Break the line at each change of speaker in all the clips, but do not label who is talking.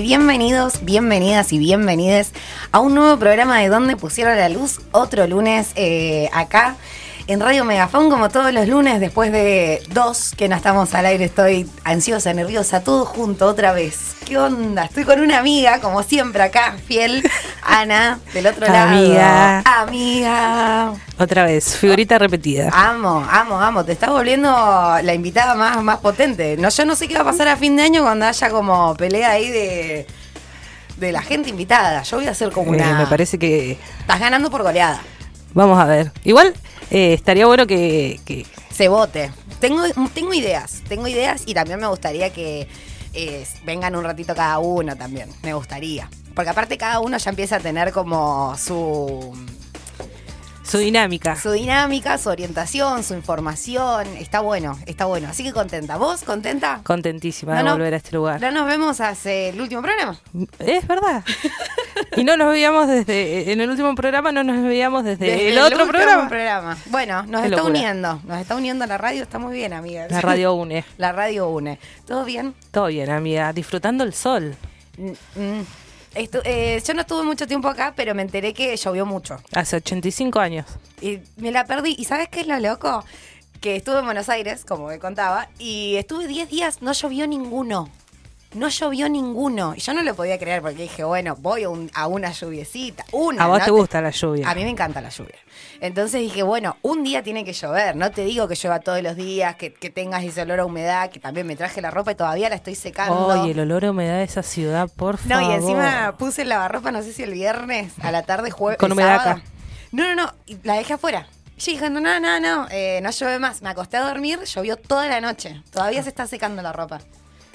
Bienvenidos, bienvenidas y bienvenides a un nuevo programa de Donde Pusieron la Luz, otro lunes eh, acá en Radio Megafón, como todos los lunes, después de dos que no estamos al aire, estoy ansiosa, nerviosa, todo junto otra vez. ¿Qué onda? Estoy con una amiga, como siempre acá, fiel, Ana, del otro lado.
Amiga.
Amiga.
Otra vez, figurita repetida.
Amo, amo, amo. Te estás volviendo la invitada más, más potente. No, yo no sé qué va a pasar a fin de año cuando haya como pelea ahí de, de la gente invitada. Yo voy a hacer como
Eh,
una.
me parece que
Estás ganando por goleada.
vamos a ver. Igual eh, estaría bueno que, que-
Se vote. Tengo, tengo ideas, tengo ideas y también me gustaría que eh, vengan un ratito cada uno también. Me gustaría. Porque aparte cada uno ya empieza a tener como su,
su dinámica.
su dinámica, su orientación, su información. Está bueno, está bueno. Así que contenta. ¿Vos contenta?
Contentísima
No,
de
no.
volver a este lugar.
No nos vemos hace el último programa.
Es verdad. y no nos veíamos desde en el último programa, no nos veíamos desde,
Desde
el otro programa.
Bueno, nos
Qué
está
locura.
uniendo. Nos está uniendo la radio. Estamos bien, amigas.
La radio une.
La radio une. ¿Todo bien?
Todo bien, amiga. Disfrutando el sol.
Mm, mm. Estu- eh, yo no estuve mucho tiempo acá, pero me enteré que llovió mucho.
Hace 85 años.
Y me la perdí. ¿Y sabes qué es lo loco? Que estuve en Buenos Aires, como me contaba, y estuve 10 días, no llovió ninguno. No llovió ninguno. Y yo no lo podía creer porque dije, bueno, voy a, un- a una lluviecita. Una.
A vos
¿no?
te gusta la lluvia.
A mí me encanta la lluvia. Entonces dije, bueno, un día tiene que llover. No te digo que llueva todos los días, que, que tengas ese olor a humedad, que también me traje la ropa y todavía la estoy secando.
Oye, el olor a humedad de esa ciudad, por
No,
favor.
y encima puse el lavarropa, no sé si el viernes, a la tarde, jueves.
Con humedad acá.
No, no, no, y la dejé afuera. Yo dije, no, no, no, no, eh, no llueve más. Me acosté a dormir, llovió toda la noche. Todavía se está secando la ropa.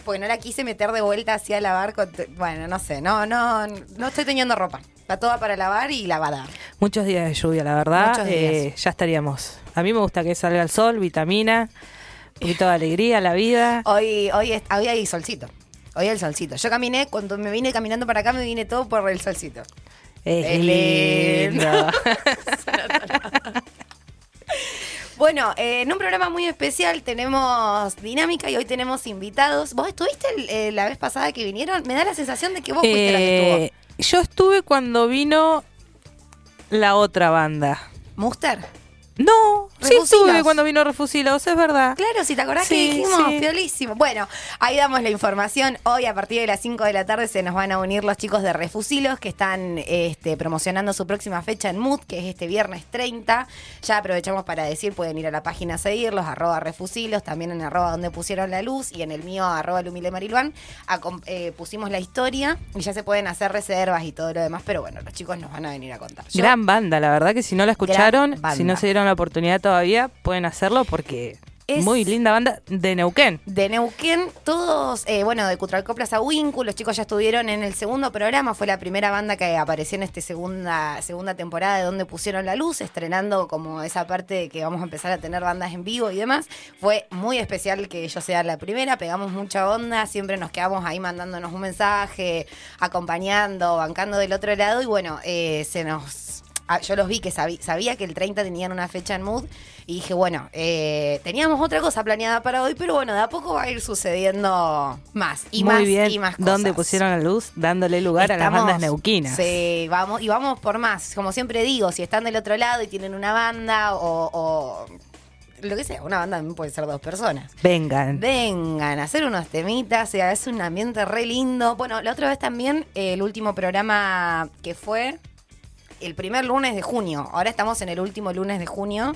Porque no la quise meter de vuelta hacia lavar. con- bueno, no sé, no, no, no estoy teniendo ropa. Está toda para lavar y lavada.
Muchos días de lluvia, la verdad.
Muchos días.
eh, ya estaríamos. A mí me gusta que salga el sol, vitamina, un poquito de alegría a la vida.
Hoy, hoy, es- hoy hay solcito. Hoy hay el solcito. Yo caminé, cuando me vine caminando para acá, me vine todo por el solcito.
Es
Es lindo.
lindo.
Bueno, eh, en un programa muy especial tenemos dinámica y hoy tenemos invitados. ¿Vos estuviste el- eh, la vez pasada que vinieron? Me da la sensación de que vos fuiste la que
Eh, yo estuve cuando vino la otra banda.
estuvo. ¿Muster?
No, sí
Refusilos.
estuve cuando vino Refusilos, es verdad.
Claro, si te acordás
Sí,
que dijimos,
sí.
piolísimo. Bueno, ahí damos la información. Hoy a partir de las 5 de la tarde se nos van a unir los chicos de Refusilos que están este, promocionando su próxima fecha en Mood, que es este viernes 30. Ya aprovechamos para decir, pueden ir a la página a seguirlos, arroba Refusilos, también en arroba donde pusieron la luz y en el mío arroba Lumile Marilvan. Acom- eh, pusimos la historia y ya se pueden hacer reservas y todo lo demás, pero bueno, los chicos nos van a venir a contar. Yo-
Gran banda, la verdad que si no la escucharon, si no se dieron la oportunidad todavía, pueden hacerlo porque
Es-
muy linda banda de Neuquén.
De Neuquén, todos, eh, bueno, de Cutralcoplas a Winku, los chicos ya estuvieron en el segundo programa, fue la primera banda que apareció en esta segunda, segunda temporada de donde pusieron la luz, estrenando como esa parte de que vamos a empezar a tener bandas en vivo y demás. Fue muy especial que ellos sean la primera, pegamos mucha onda, siempre nos quedamos ahí mandándonos un mensaje, acompañando, bancando del otro lado y bueno, eh, se nos ah, yo los vi que sabí- sabía que el 30 tenían una fecha en Mood y dije, bueno, eh, teníamos otra cosa planeada para hoy, pero bueno, de a poco va a ir sucediendo más y
muy
más
bien.
y más cosas.
donde pusieron la luz, dándole lugar a las bandas neuquinas.
Sí, vamos, y vamos por más. Como siempre digo, si están del otro lado y tienen una banda o, o lo que sea, una banda también puede ser dos personas.
Vengan.
Vengan a hacer unos temitas, o sea, es un ambiente re lindo. Bueno, la otra vez también, eh, el último programa que fue el primer lunes de junio. Ahora estamos en el último lunes de junio.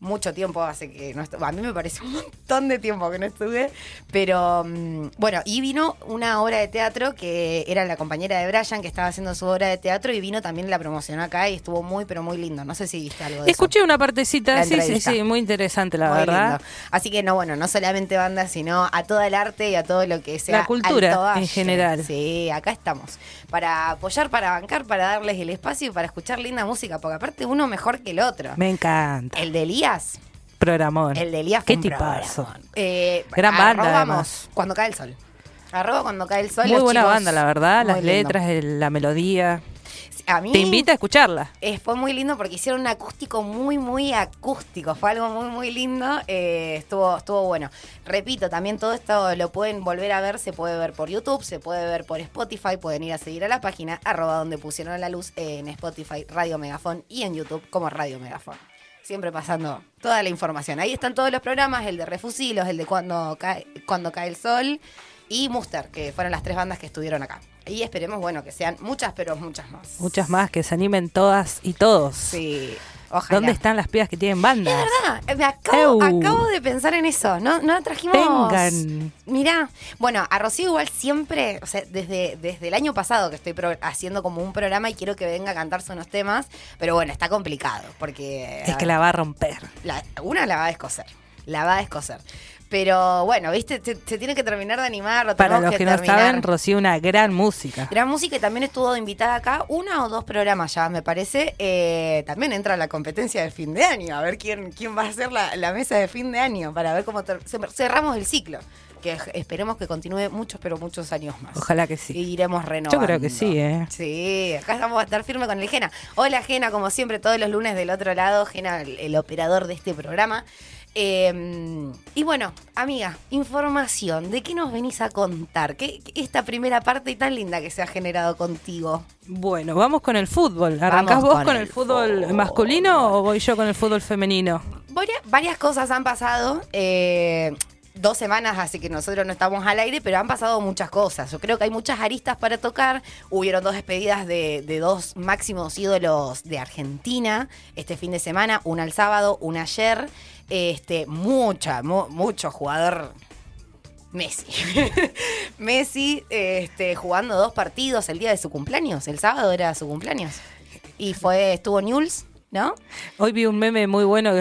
Mucho tiempo hace que no estuve. A mí me parece un montón de tiempo que no estuve. Pero mm, bueno, y vino una obra de teatro que era la compañera de Brian que estaba haciendo su obra de teatro y vino también la promocionó acá y estuvo muy, pero muy lindo. No sé si viste algo de
Escuché
eso.
una partecita, sí, sí, sí, muy interesante, la
Muy
verdad.
lindo. Así que no, bueno, no solamente bandas, sino a todo el arte y a todo lo que sea.
La cultura, en general.
Sí, acá estamos. Para apoyar, para bancar, para darles el espacio y para escuchar linda música, porque aparte uno mejor que el otro.
Me encanta.
El de Elías,
Programón.
el de Elías
Qué
fue un
tipazo.
programón. Eh,
Gran banda,
arrobamos
además.
cuando cae el sol. Arroba cuando cae el sol.
Muy
los
buena
chicos,
banda, la verdad.
muy
Las
lindo.
letras, el- la melodía.
A mí
Te invita a escucharla.
eh, fue muy lindo porque hicieron un acústico muy, muy acústico. Fue algo muy, muy lindo. Eh, estuvo, estuvo bueno. Repito, también todo esto lo pueden volver a ver. Se puede ver por YouTube, se puede ver por Spotify. Pueden ir a seguir a la página arroba donde pusieron la luz en Spotify, Radio Megafón y en YouTube como Radio Megafón. Siempre pasando toda la información. Ahí están todos los programas, el de Refusilos, el de Cuando cae, cuando cae el sol y Muster, que fueron las tres bandas que estuvieron acá. Y esperemos, bueno, que sean muchas, pero muchas más.
Muchas más, que se animen todas y todos.
Sí, ojalá.
¿Dónde están las pibas que tienen bandas?
Es verdad, me acabo, acabo de pensar en eso. No, no trajimos.
Vengan.
Mirá, bueno, a Rocío igual siempre, o sea, desde, desde el año pasado que estoy pro- haciendo como un programa y quiero que venga a cantarse unos temas, pero bueno, está complicado porque.
Es que la va a romper.
la- una la va a descoser, la va a descoser. Pero bueno, viste, se, se tiene que terminar de animar. lo
Para los que, no
terminar.
saben, Rocío, una gran música.
Gran Música y también estuvo invitada acá, una o dos programas ya, me parece. Eh, también entra la competencia de fin de año, a ver quién, quién va a hacer la, la mesa de fin de año, para ver cómo cerramos el ciclo. Que esperemos que continúe muchos, pero muchos años más.
Ojalá que sí.
Y iremos renovando.
Yo creo que sí, ¿eh?
Sí, acá vamos a estar firme con el Gena. Hola Gena, como siempre, todos los lunes del otro lado, Gena, el, el operador de este programa. Eh, y bueno, amiga, información, ¿de qué nos venís a contar? ¿Qué, esta primera parte tan linda que se ha generado contigo?
Bueno, vamos con el fútbol. ¿Arrancás vos
con
con,
el
el fútbol,
fútbol.
masculino o voy yo con el fútbol femenino?
Varias, varias cosas han pasado. eh, dos semanas así que nosotros no estamos al aire, pero han pasado muchas cosas. Yo creo que hay muchas aristas para tocar. Hubieron dos despedidas de, de dos máximos ídolos de Argentina este fin de semana, una el sábado, una ayer. Este, mucha, mu- mucho jugador Messi. Messi este, jugando dos partidos el día de su cumpleaños. El sábado era su cumpleaños. Y fue, estuvo Newell's, ¿no?
Hoy vi un meme muy bueno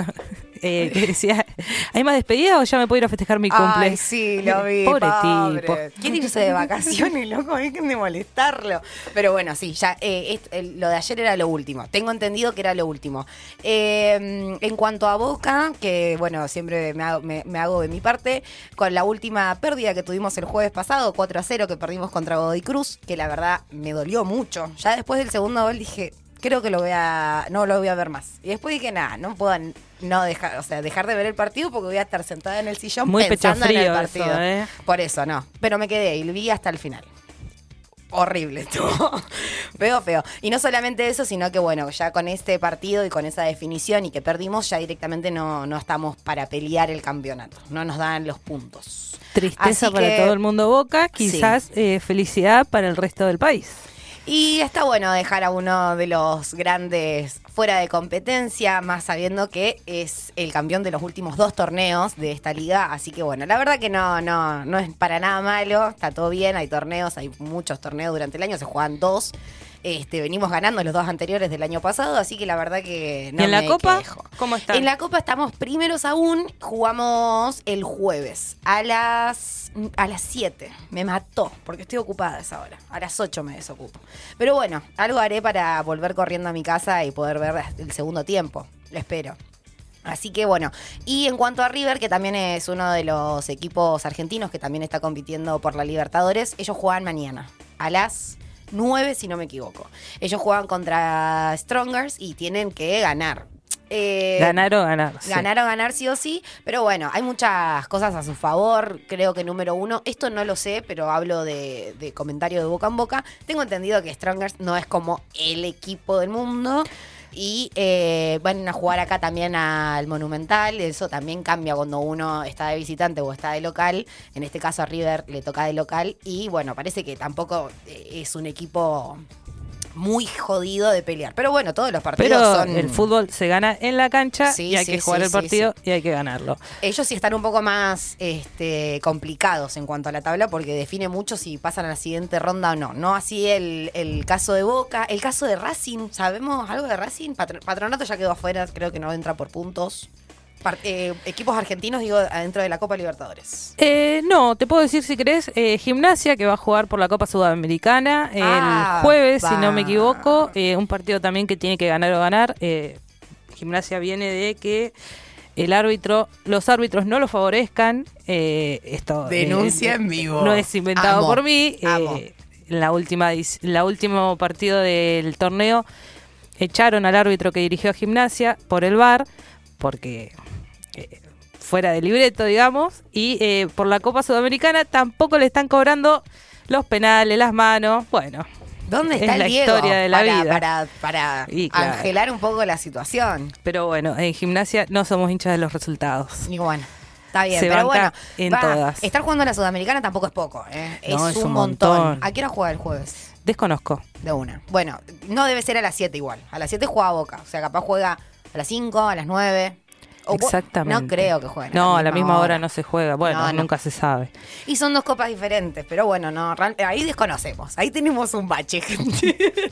eh, que decía, ¿hay más despedida o ya me puedo ir a festejar mi cumple?
Ay, sí, lo vi.
Pobre
pobre.
tipo.
Quiere irse de vacaciones, loco, dejen de molestarlo. Pero bueno, sí, ya eh, lo de ayer era lo último. Tengo entendido que era lo último. Eh, en cuanto a Boca, que bueno, siempre me hago, me- me hago de mi parte, con la última pérdida que tuvimos el jueves pasado, 4 a 0, que perdimos contra Godoy Cruz, que la verdad me dolió mucho. Ya después del segundo gol dije, creo que lo voy a, no lo voy a ver más. Y después dije, nada, no puedo no dejar, o sea, dejar de ver el partido porque voy a estar sentada en el sillón
Muy
pensando en el
frío
partido.
eso, ¿eh?
Por eso, no. Pero me quedé y lo vi hasta el final. Horrible estuvo. feo, feo. Y no solamente eso, sino que bueno, ya con este partido y con esa definición y que perdimos, ya directamente no, no estamos para pelear el campeonato. No nos dan los puntos.
Tristeza
Así
para
que-
todo el mundo Boca, quizás eh, felicidad para el resto del país.
Y está bueno dejar a uno de los grandes fuera de competencia, más sabiendo que es el campeón de los últimos dos torneos de esta liga. Así que bueno, la verdad que no, no, no es para nada malo, está todo bien, hay torneos, hay muchos torneos durante el año, se juegan dos. Este, venimos ganando los dos anteriores del año pasado, así que la verdad que no
¿Y en la Copa?
quejo.
¿Cómo están?
En la Copa estamos primeros aún, jugamos el jueves a las a las 7. Me mató, porque estoy ocupada a esa hora. A las 8 me desocupo. Pero bueno, algo haré para volver corriendo a mi casa y poder ver el segundo tiempo. Lo espero. Así que bueno, y en cuanto a River, que también es uno de los equipos argentinos que también está compitiendo por la Libertadores, ellos juegan mañana a las 9 si no me equivoco. Ellos juegan contra Strongers y tienen que ganar. Eh,
ganar o ganar. sí.
Ganar o ganar sí o sí, pero bueno, hay muchas cosas a su favor. Creo que número uno, esto no lo sé, pero hablo de, de comentario de boca en boca. Tengo entendido que Strongers no es como el equipo del mundo. Y eh, van a jugar acá también al Monumental. Eso también cambia cuando uno está de visitante o está de local. En este caso a River le toca de local. Y bueno, parece que tampoco eh, es un equipo muy jodido de pelear. Pero bueno, todos los partidos
Pero
son...
el fútbol se gana en la cancha
Sí,
y hay
sí,
que jugar
sí,
el partido y hay que ganarlo.
Ellos sí están un poco más este, complicados en cuanto a la tabla porque define mucho si pasan a la siguiente ronda o no. No así el, el caso de Boca, el caso de Racing. ¿Sabemos algo de Racing? Patro- Patronato ya quedó afuera, creo que no entra por puntos. Eh, equipos argentinos, digo, adentro de la Copa Libertadores.
Eh, no, te puedo decir si querés, eh, Gimnasia que va a jugar por la Copa Sudamericana el
Ah,
jueves, si no me equivoco, eh, un partido también que tiene que ganar o ganar. Eh, Gimnasia viene de que el árbitro, los árbitros no lo favorezcan. eh, esto eh,
Denuncia en vivo.
No es inventado
Amo,
por mí. eh,
amo.
en la última, la último partido del torneo echaron al árbitro que dirigió a Gimnasia por el VAR, porque eh, fuera de libreto, digamos, y eh, por la Copa Sudamericana tampoco le están cobrando los penales, las manos, bueno.
¿Dónde
Es
está el
la
Diego?
historia de la
para,
vida.
Para, para
Y claro.
angelar un poco la situación.
Pero bueno, en gimnasia no somos hinchas de los resultados.
Y bueno, está bien.
Se
pero bueno,
en
va,
todas.
estar jugando en la Sudamericana tampoco es poco. ¿eh?
No,
es,
es
un
un
montón.
montón.
¿A qué hora juega el jueves?
Desconozco.
De una. Bueno, no debe ser a las 7 igual. A las 7 juega Boca. O sea, capaz juega a las 5, a las 9. O
Exactamente.
No creo que jueguen.
No, a la misma hora no se juega. Bueno,
No, no.
nunca se sabe.
Y son dos copas diferentes, pero bueno, no, ahí desconocemos. Ahí tenemos un bache, gente.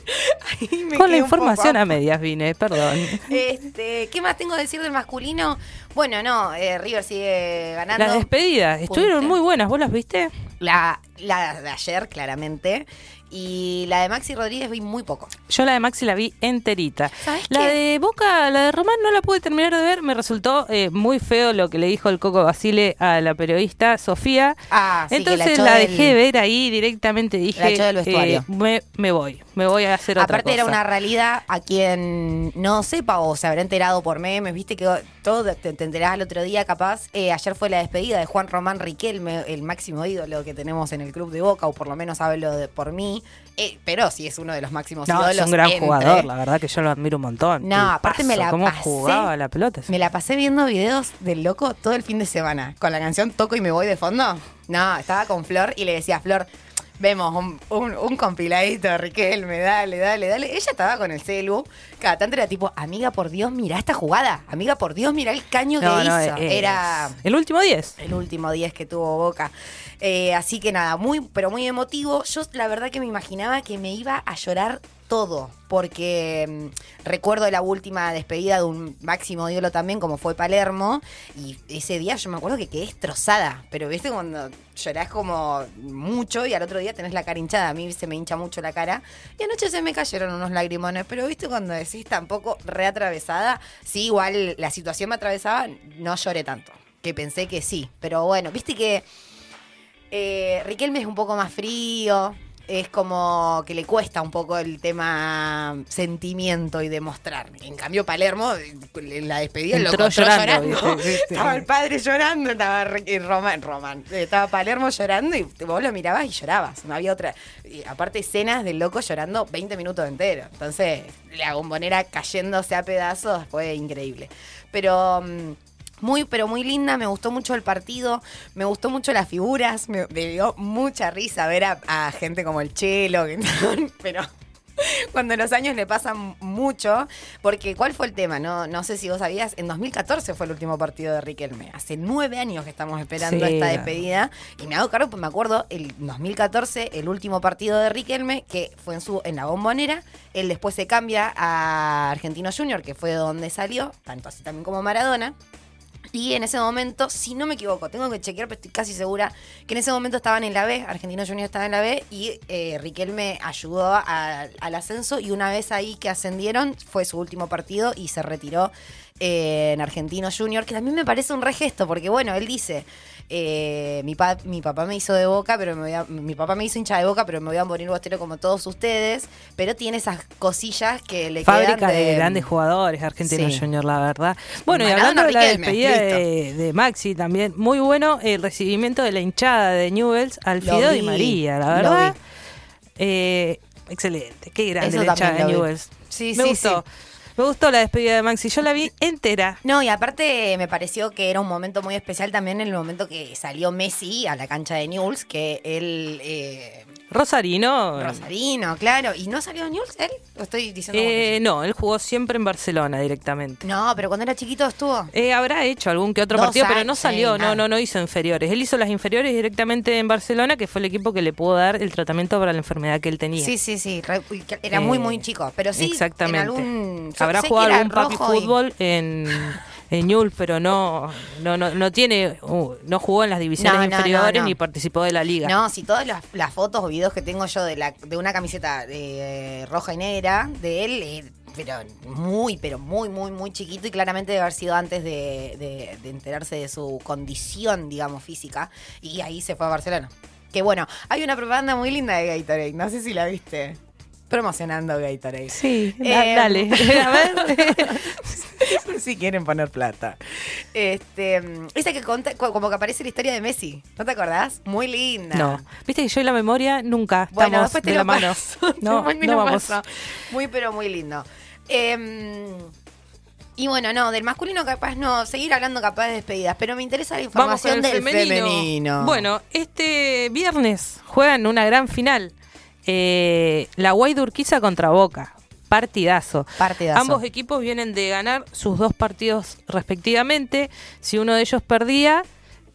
Ahí me
Con la información a medias vine, perdón.
Este, ¿qué más tengo que decir del masculino? Bueno, no, eh, River sigue ganando.
Las despedidas estuvieron muy buenas, ¿vos las viste?
La, la de ayer, claramente. Y la de Maxi Rodríguez vi muy poco.
Yo la de Maxi la vi enterita.
¿Sabes
La
qué?
de Boca, la de Román no la pude terminar de ver. Me resultó eh, muy feo lo que le dijo el Coco Basile a la periodista Sofía.
Ah, sí,
Entonces la, dejé de ver ahí directamente. Dije,
La echó del vestuario.
eh, me, me voy, me voy a hacer otra
Aparte era una realidad a quien no sepa o se habrá enterado por memes, viste que todo te, te enterás al otro día capaz. Eh, ayer fue la despedida de Juan Román Riquelme, el máximo ídolo que tenemos en el club de Boca, o por lo menos hablo de, por mí. Eh, pero sí es uno de los máximos
No,
ídolos.
es un gran
entre-
jugador, la verdad que yo lo admiro un montón.
No, aparte me la
cómo
pasé-
jugaba la pelota.
Me la pasé viendo videos del loco todo el fin de semana. Con la canción Toco y me voy de fondo. No, estaba con Flor y le decía Flor, vemos un, un, un compiladito de Riquelme, dale, dale, dale. Ella estaba con el celu. Cada tanto era tipo, amiga, por Dios, mira esta jugada. Amiga, por Dios, mira el caño que
no,
hizo.
es-
Era
El último 10.
el último 10 que tuvo Boca. Eh, así que nada, muy, pero muy emotivo. Yo la verdad que me imaginaba que me iba a llorar todo, porque mm, recuerdo la última despedida de un máximo ídolo también, como fue Palermo, y ese día yo me acuerdo que quedé destrozada, pero viste cuando llorás como mucho y al otro día tenés la cara hinchada, a mí se me hincha mucho la cara, y anoche se me cayeron unos lagrimones, pero viste cuando decís tampoco reatravesada, sí, igual la situación me atravesaba, no lloré tanto, que pensé que sí, pero bueno, viste que... Eh, Riquelme es un poco más frío. Es como que le cuesta un poco el tema sentimiento y demostrar. En cambio, Palermo, en la despedida, lo
Entró
encontró
llorando.
Estaba el padre llorando, estaba y Román, Román. Eh, Estaba Palermo llorando y vos lo mirabas y llorabas. No había otra. y aparte, escenas del loco llorando 20 minutos enteros. Entonces, la bombonera cayéndose a pedazos fue increíble. Pero. mm, muy, pero muy linda, me gustó mucho el partido, me gustó mucho las figuras, me, me dio mucha risa ver a, a gente como el Chelo, pero cuando los años le pasan mucho, porque ¿cuál fue el tema? No, no sé si vos sabías, en 2014 fue el último partido de Riquelme, hace nueve años que estamos esperando
Sí.
esta despedida, y me hago cargo, pues me acuerdo, el 2014, el último partido de Riquelme, que fue en, su, en la bombonera, él después se cambia a Argentino Junior, que fue de donde salió, tanto así también como Maradona, y en ese momento, si no me equivoco, tengo que chequear, pero estoy casi segura que en ese momento estaban en la B, Argentino Junior estaba en la B y eh, Riquelme ayudó al ascenso y una vez ahí que ascendieron fue su último partido y se retiró eh, en Argentino Junior, que también me parece un regesto, porque bueno, él dice, eh, mi, pa- mi papá me hizo de boca, pero me voy a- mi papá me hizo hincha de boca, pero me voy a morir bostero como todos ustedes, pero tiene esas cosillas que le
Fábrica
quedan
de, grandes jugadores, Argentino
Sí.
Junior, la verdad. Bueno, y hablando de la despedida de, de Maxi también, muy bueno el recibimiento de la hinchada de Newells al
Lo
Fido
vi,
y María, la verdad. Eh, excelente, qué grande
Eso
la hinchada de. Newells.
Sí,
Me
sí,
gustó.
sí.
Me gustó la despedida de Maxi, yo la vi entera.
No, y aparte me pareció que era un momento muy especial también en el momento que salió Messi a la cancha de Newell's, que él... Eh,
Rosarino.
Rosarino, claro. ¿Y no salió de Newell's él? Lo estoy diciendo.
Eh, no, él jugó siempre en Barcelona directamente.
No, pero cuando era chiquito estuvo.
Eh, habrá hecho algún que otro
Dos
partido, pero no salió, no, no, no hizo inferiores. Él hizo las inferiores directamente en Barcelona, que fue el equipo que le pudo dar el tratamiento para la enfermedad que él tenía.
Sí, sí, sí. Era
Eh,
muy, muy chico. Pero sí,
Exactamente.
en algún...
Habrá jugado algún papi
y-
fútbol en, en pero no, no, no, no tiene, uh, no jugó en las divisiones
No, no, no,
inferiores
no.
ni participó de la liga.
No, si todas las, las fotos o videos que tengo yo de, la, de una camiseta de, eh, roja y negra de él, eh, pero muy, pero muy, muy, muy chiquito y claramente debe haber sido antes de, de- de enterarse de su condición, digamos, física. Y ahí se fue a Barcelona. Que bueno, hay una propaganda muy linda de Gatorade, no sé si la viste. Promocionando Gatorade.
Sí,
Eh,
dale. A ver.
Si quieren poner plata. Este, esa que conta, co- como que aparece la historia de Messi, ¿no te acordás? Muy linda.
No, viste que yo y la memoria nunca
Bueno,
estamos
después te
de
lo
la mano.
paso.
No, no vamos.
paso. Muy, pero muy lindo. Em, y bueno, no, del masculino capaz no, seguir hablando capaz de despedidas, pero me interesa la
Vamos con
información
el
del
femenino.
femenino.
Bueno, este viernes juegan una gran final. Eh, la Guay Urquiza contra Boca. Partidazo.
Partidazo.
Ambos equipos vienen de ganar sus dos partidos respectivamente. Si uno de ellos perdía,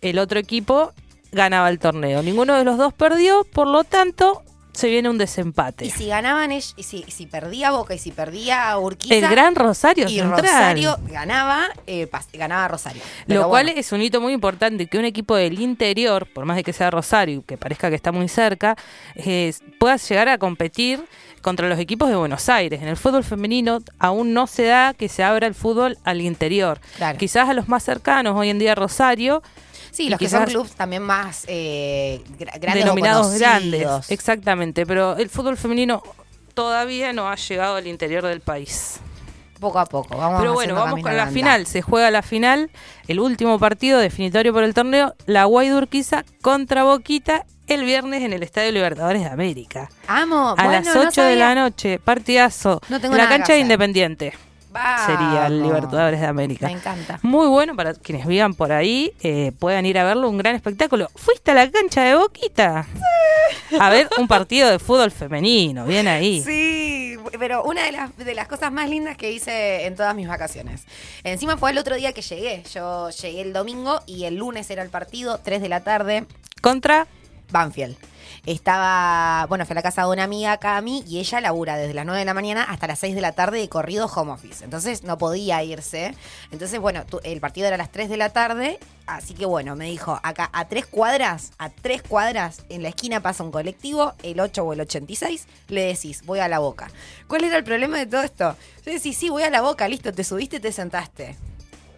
el otro equipo ganaba el torneo. Ninguno de los dos perdió, por lo tanto, se viene un desempate.
Y si ganaban ellos, y si, si perdía Boca y si perdía Urquiza.
el Gran Rosario
y
Central.
Rosario ganaba, eh, ganaba Rosario. Pero
Lo cual
bueno,
es un hito muy importante que un equipo del interior, por más de que sea Rosario que parezca que está muy cerca, eh, pueda llegar a competir contra los equipos de Buenos Aires. En el fútbol femenino aún no se da que se abra el fútbol al interior.
Claro.
Quizás a los más cercanos, hoy en día Rosario,
Sí,
y
los que son clubes también más eh, gra- grandes
denominados grandes. Exactamente, pero el fútbol femenino todavía no ha llegado al interior del país.
Poco a poco. Vamos
Pero bueno, vamos con la final. Se juega la final, el último partido definitorio por el torneo, la Guaydurquiza contra Boquita el viernes en el Estadio Libertadores de América.
Amo.
A
bueno,
las
no
8 de la noche, partidazo.
No tengo
la
nada
cancha de
hacer.
Sería el. Libertadores de América.
Me encanta.
Muy bueno para quienes vivan por ahí, eh, puedan ir a verlo, un gran espectáculo. ¿Fuiste a la cancha de Boquita? A ver un partido de fútbol femenino, bien ahí.
Sí, pero una de las, de las cosas más lindas que hice en todas mis vacaciones. Encima fue el otro día que llegué. Yo llegué el domingo y el lunes era el partido, 3 de la tarde,
Contra
Banfield. Estaba, bueno, fue a la casa de una amiga, Cami, y ella labura desde las 9 de la mañana hasta las 6 de la tarde de corrido home office. Entonces no podía irse. Entonces, bueno, tu- el partido era a las 3 de la tarde. Así que bueno, me dijo, acá a tres cuadras, a tres cuadras, en la esquina pasa un colectivo, el 8 o el 86, le decís, voy a la boca. ¿Cuál era el problema de todo esto? Yo decía, sí, voy a la boca, listo, te subiste, te sentaste.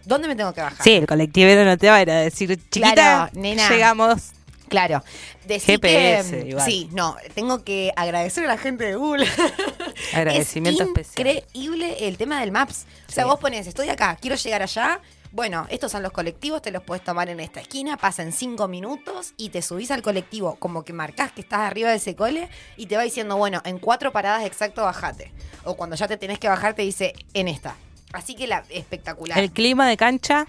¿Dónde me tengo que bajar?
Sí, el colectivero no te va a ir a decir, chiquita,
Claro, nena.
llegamos.
Claro. Decí
GPS
que,
igual.
Sí, no, tengo que agradecer a la gente de Google.
Agradecimiento
es
especial.
increíble el tema del Maps. O sea,
Sí.
vos pones, estoy acá, quiero llegar allá. Bueno, estos son los colectivos, te los puedes tomar en esta esquina, pasan cinco minutos y te subís al colectivo, como que marcás que estás arriba de ese cole y te va diciendo, bueno, en cuatro paradas exacto bajate. O cuando ya te tenés que bajar te dice, en esta. Así que la espectacular.
El clima de cancha,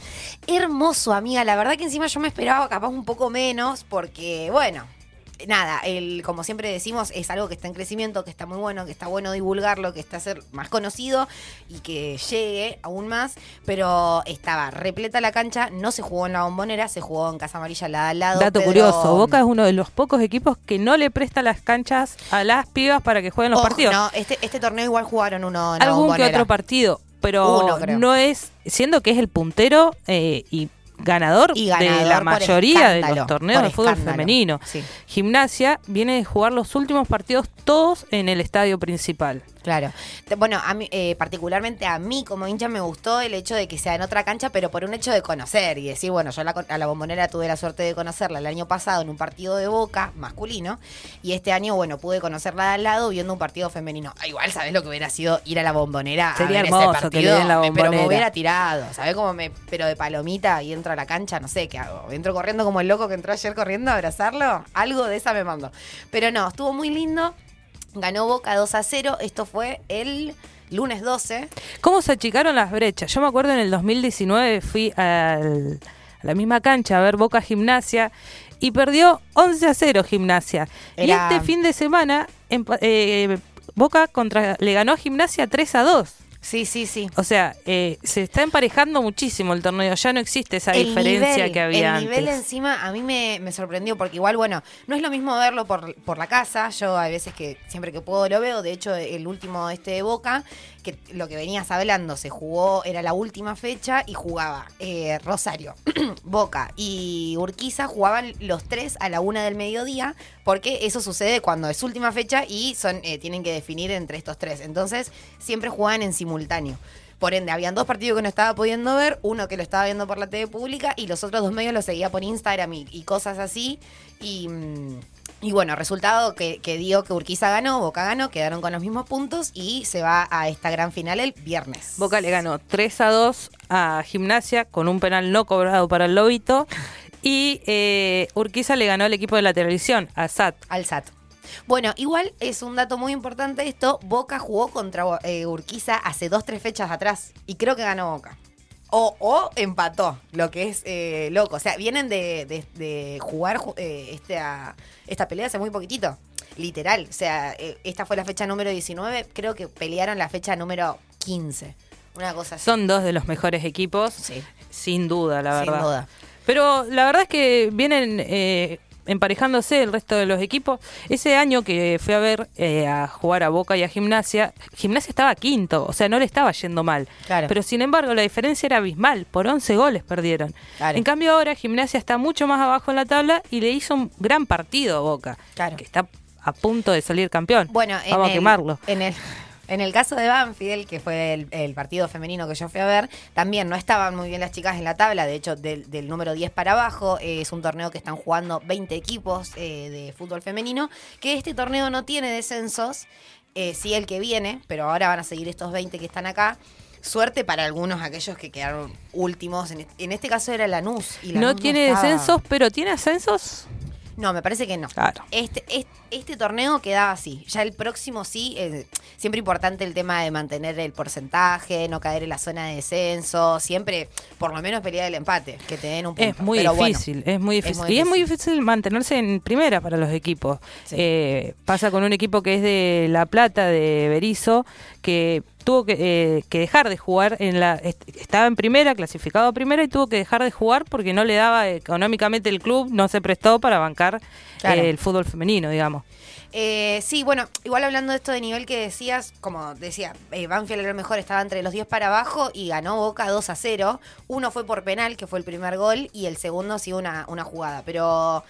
Hermoso, amiga. La verdad que encima yo me esperaba capaz un poco menos porque, bueno, nada, el, como siempre decimos, es algo que está en crecimiento, que está muy bueno, que está bueno divulgarlo, que está a ser más conocido y que llegue aún más. Pero estaba repleta la cancha, no se jugó en la bombonera, se jugó en Casa Amarilla la al lado.
dato
Pedro-
curioso, Boca es uno de los pocos equipos que no le presta las canchas a las pibas para que jueguen los partidos.
No, este, este torneo igual jugaron uno en la
Algún que
bombonera.
otro partido, pero
Uno, creo.
no es, siendo que es el puntero eh, y ganador,
Y ganador
de la mayoría de los torneos de fútbol femenino.
Sí.
Gimnasia viene de jugar los últimos partidos todos en el estadio principal.
Claro. Bueno, a mí, eh, particularmente a mí como hincha me gustó el hecho de que sea en otra cancha, pero por un hecho de conocer y decir, bueno, yo la a la bombonera tuve la suerte de conocerla el año pasado en un partido de Boca masculino y este año, bueno, pude conocerla de al lado viendo un partido femenino. Ah, igual, ¿sabes lo que hubiera sido ir a la bombonera? a
Sería
ese
hermoso que
partido?
le den la
Me- Pero me
bombonera.
hubiera tirado, ¿sabes cómo me, pero de palomita y entro a la cancha, no sé qué hago. Entro corriendo como el loco que entró ayer corriendo a abrazarlo. Algo de esa me mando. Pero no, estuvo muy lindo. Ganó Boca 2 a 0. Esto fue el lunes 12.
¿Cómo se achicaron las brechas? Yo me acuerdo en el 2019 fui al- a la misma cancha a ver Boca Gimnasia y perdió 11 a 0 Gimnasia. Y
Era-
este fin de semana empa- eh, Boca contra, le ganó a Gimnasia 3 a 2.
Sí, sí, sí.
O sea, eh, se está emparejando muchísimo el torneo. Ya no existe esa
El
diferencia
nivel,
que había
El nivel
antes.
encima a mí me, me sorprendió porque igual, bueno, no es lo mismo verlo por, por la casa. Yo a veces que siempre que puedo lo veo. De hecho, el último este de Boca, que lo que venías hablando, se jugó, era la última fecha y jugaba eh, Rosario, Boca y Urquiza jugaban los tres a la una del mediodía porque eso sucede cuando es última fecha y son eh, tienen que definir entre estos tres. Entonces siempre jugaban en simultáneo. Por ende, habían dos partidos que no estaba pudiendo ver, uno que lo estaba viendo por la TV pública y los otros dos medios lo seguía por Instagram y, cosas así. Y, mm, y bueno, resultado que, que dio que Urquiza ganó, Boca ganó, quedaron con los mismos puntos y se va a esta gran final el viernes.
Boca le ganó 3 a 2 a Gimnasia con un penal no cobrado para el Lobito. Y eh, Urquiza le ganó al equipo de la televisión, a SAT.
al SAT. Bueno, igual es un dato muy importante esto. Boca jugó contra eh, Urquiza hace dos, tres fechas atrás. Y creo que ganó Boca. O, o empató, lo que es eh, loco. O sea, vienen de, de- de jugar ju- eh, esta, esta pelea hace muy poquitito. Literal. O sea, eh, esta fue la fecha número 19. Creo que pelearon la fecha número 15. Una cosa así.
Son dos de los mejores equipos,
Sí.
sin duda, la
Sin
verdad.
duda.
Pero la verdad es que vienen emparejándose el resto de los equipos. Ese año que fui a ver eh, a jugar a Boca y a Gimnasia, Gimnasia estaba quinto, o sea, no le estaba yendo mal.
Claro.
Pero sin embargo, la diferencia era abismal, por 11 goles perdieron.
Claro.
En cambio ahora Gimnasia está mucho más abajo en la tabla y le hizo un gran partido a Boca,
Claro.
que está a punto de salir campeón.
Bueno, en
Vamos a
el-
quemarlo.
En el, en el caso de Banfield, que fue el, el partido femenino que yo fui a ver, también no estaban muy bien las chicas en la tabla. De hecho, del, del número 10 para abajo, eh, es un torneo que están jugando 20 equipos eh, de fútbol femenino. Que este torneo no tiene descensos, eh, sí el que viene, pero ahora van a seguir estos 20 que están acá. Suerte para algunos, aquellos que quedaron últimos. En, este- en este caso era Lanús. Y
No
Lanús
tiene
estaba-
descensos, pero tiene ascensos.
No, me parece que no.
Claro.
Este, este, este torneo quedaba así. Ya el próximo sí. eh, siempre importante el tema de mantener el porcentaje, no caer en la zona de descenso. Siempre, por lo menos, pelear el empate, que te den un punto.
Es muy
Pero bueno,
difícil, es muy difícil. y es muy
difícil.
difícil mantenerse en primera para los equipos.
Sí.
Eh, pasa con un equipo que es de La Plata, de Berizo, que tuvo que, eh, que dejar de jugar en la est- estaba en primera clasificado a primera y tuvo que dejar de jugar porque no le daba económicamente el club no se prestó para bancar
Claro.
eh, el fútbol femenino digamos
Eh, sí, bueno, igual hablando de esto de nivel que decías, como decía, eh, Banfield era el mejor, estaba entre los 10 para abajo y ganó Boca 2 a 0. Uno fue por penal, que fue el primer gol, y el segundo sí una, una jugada. Pero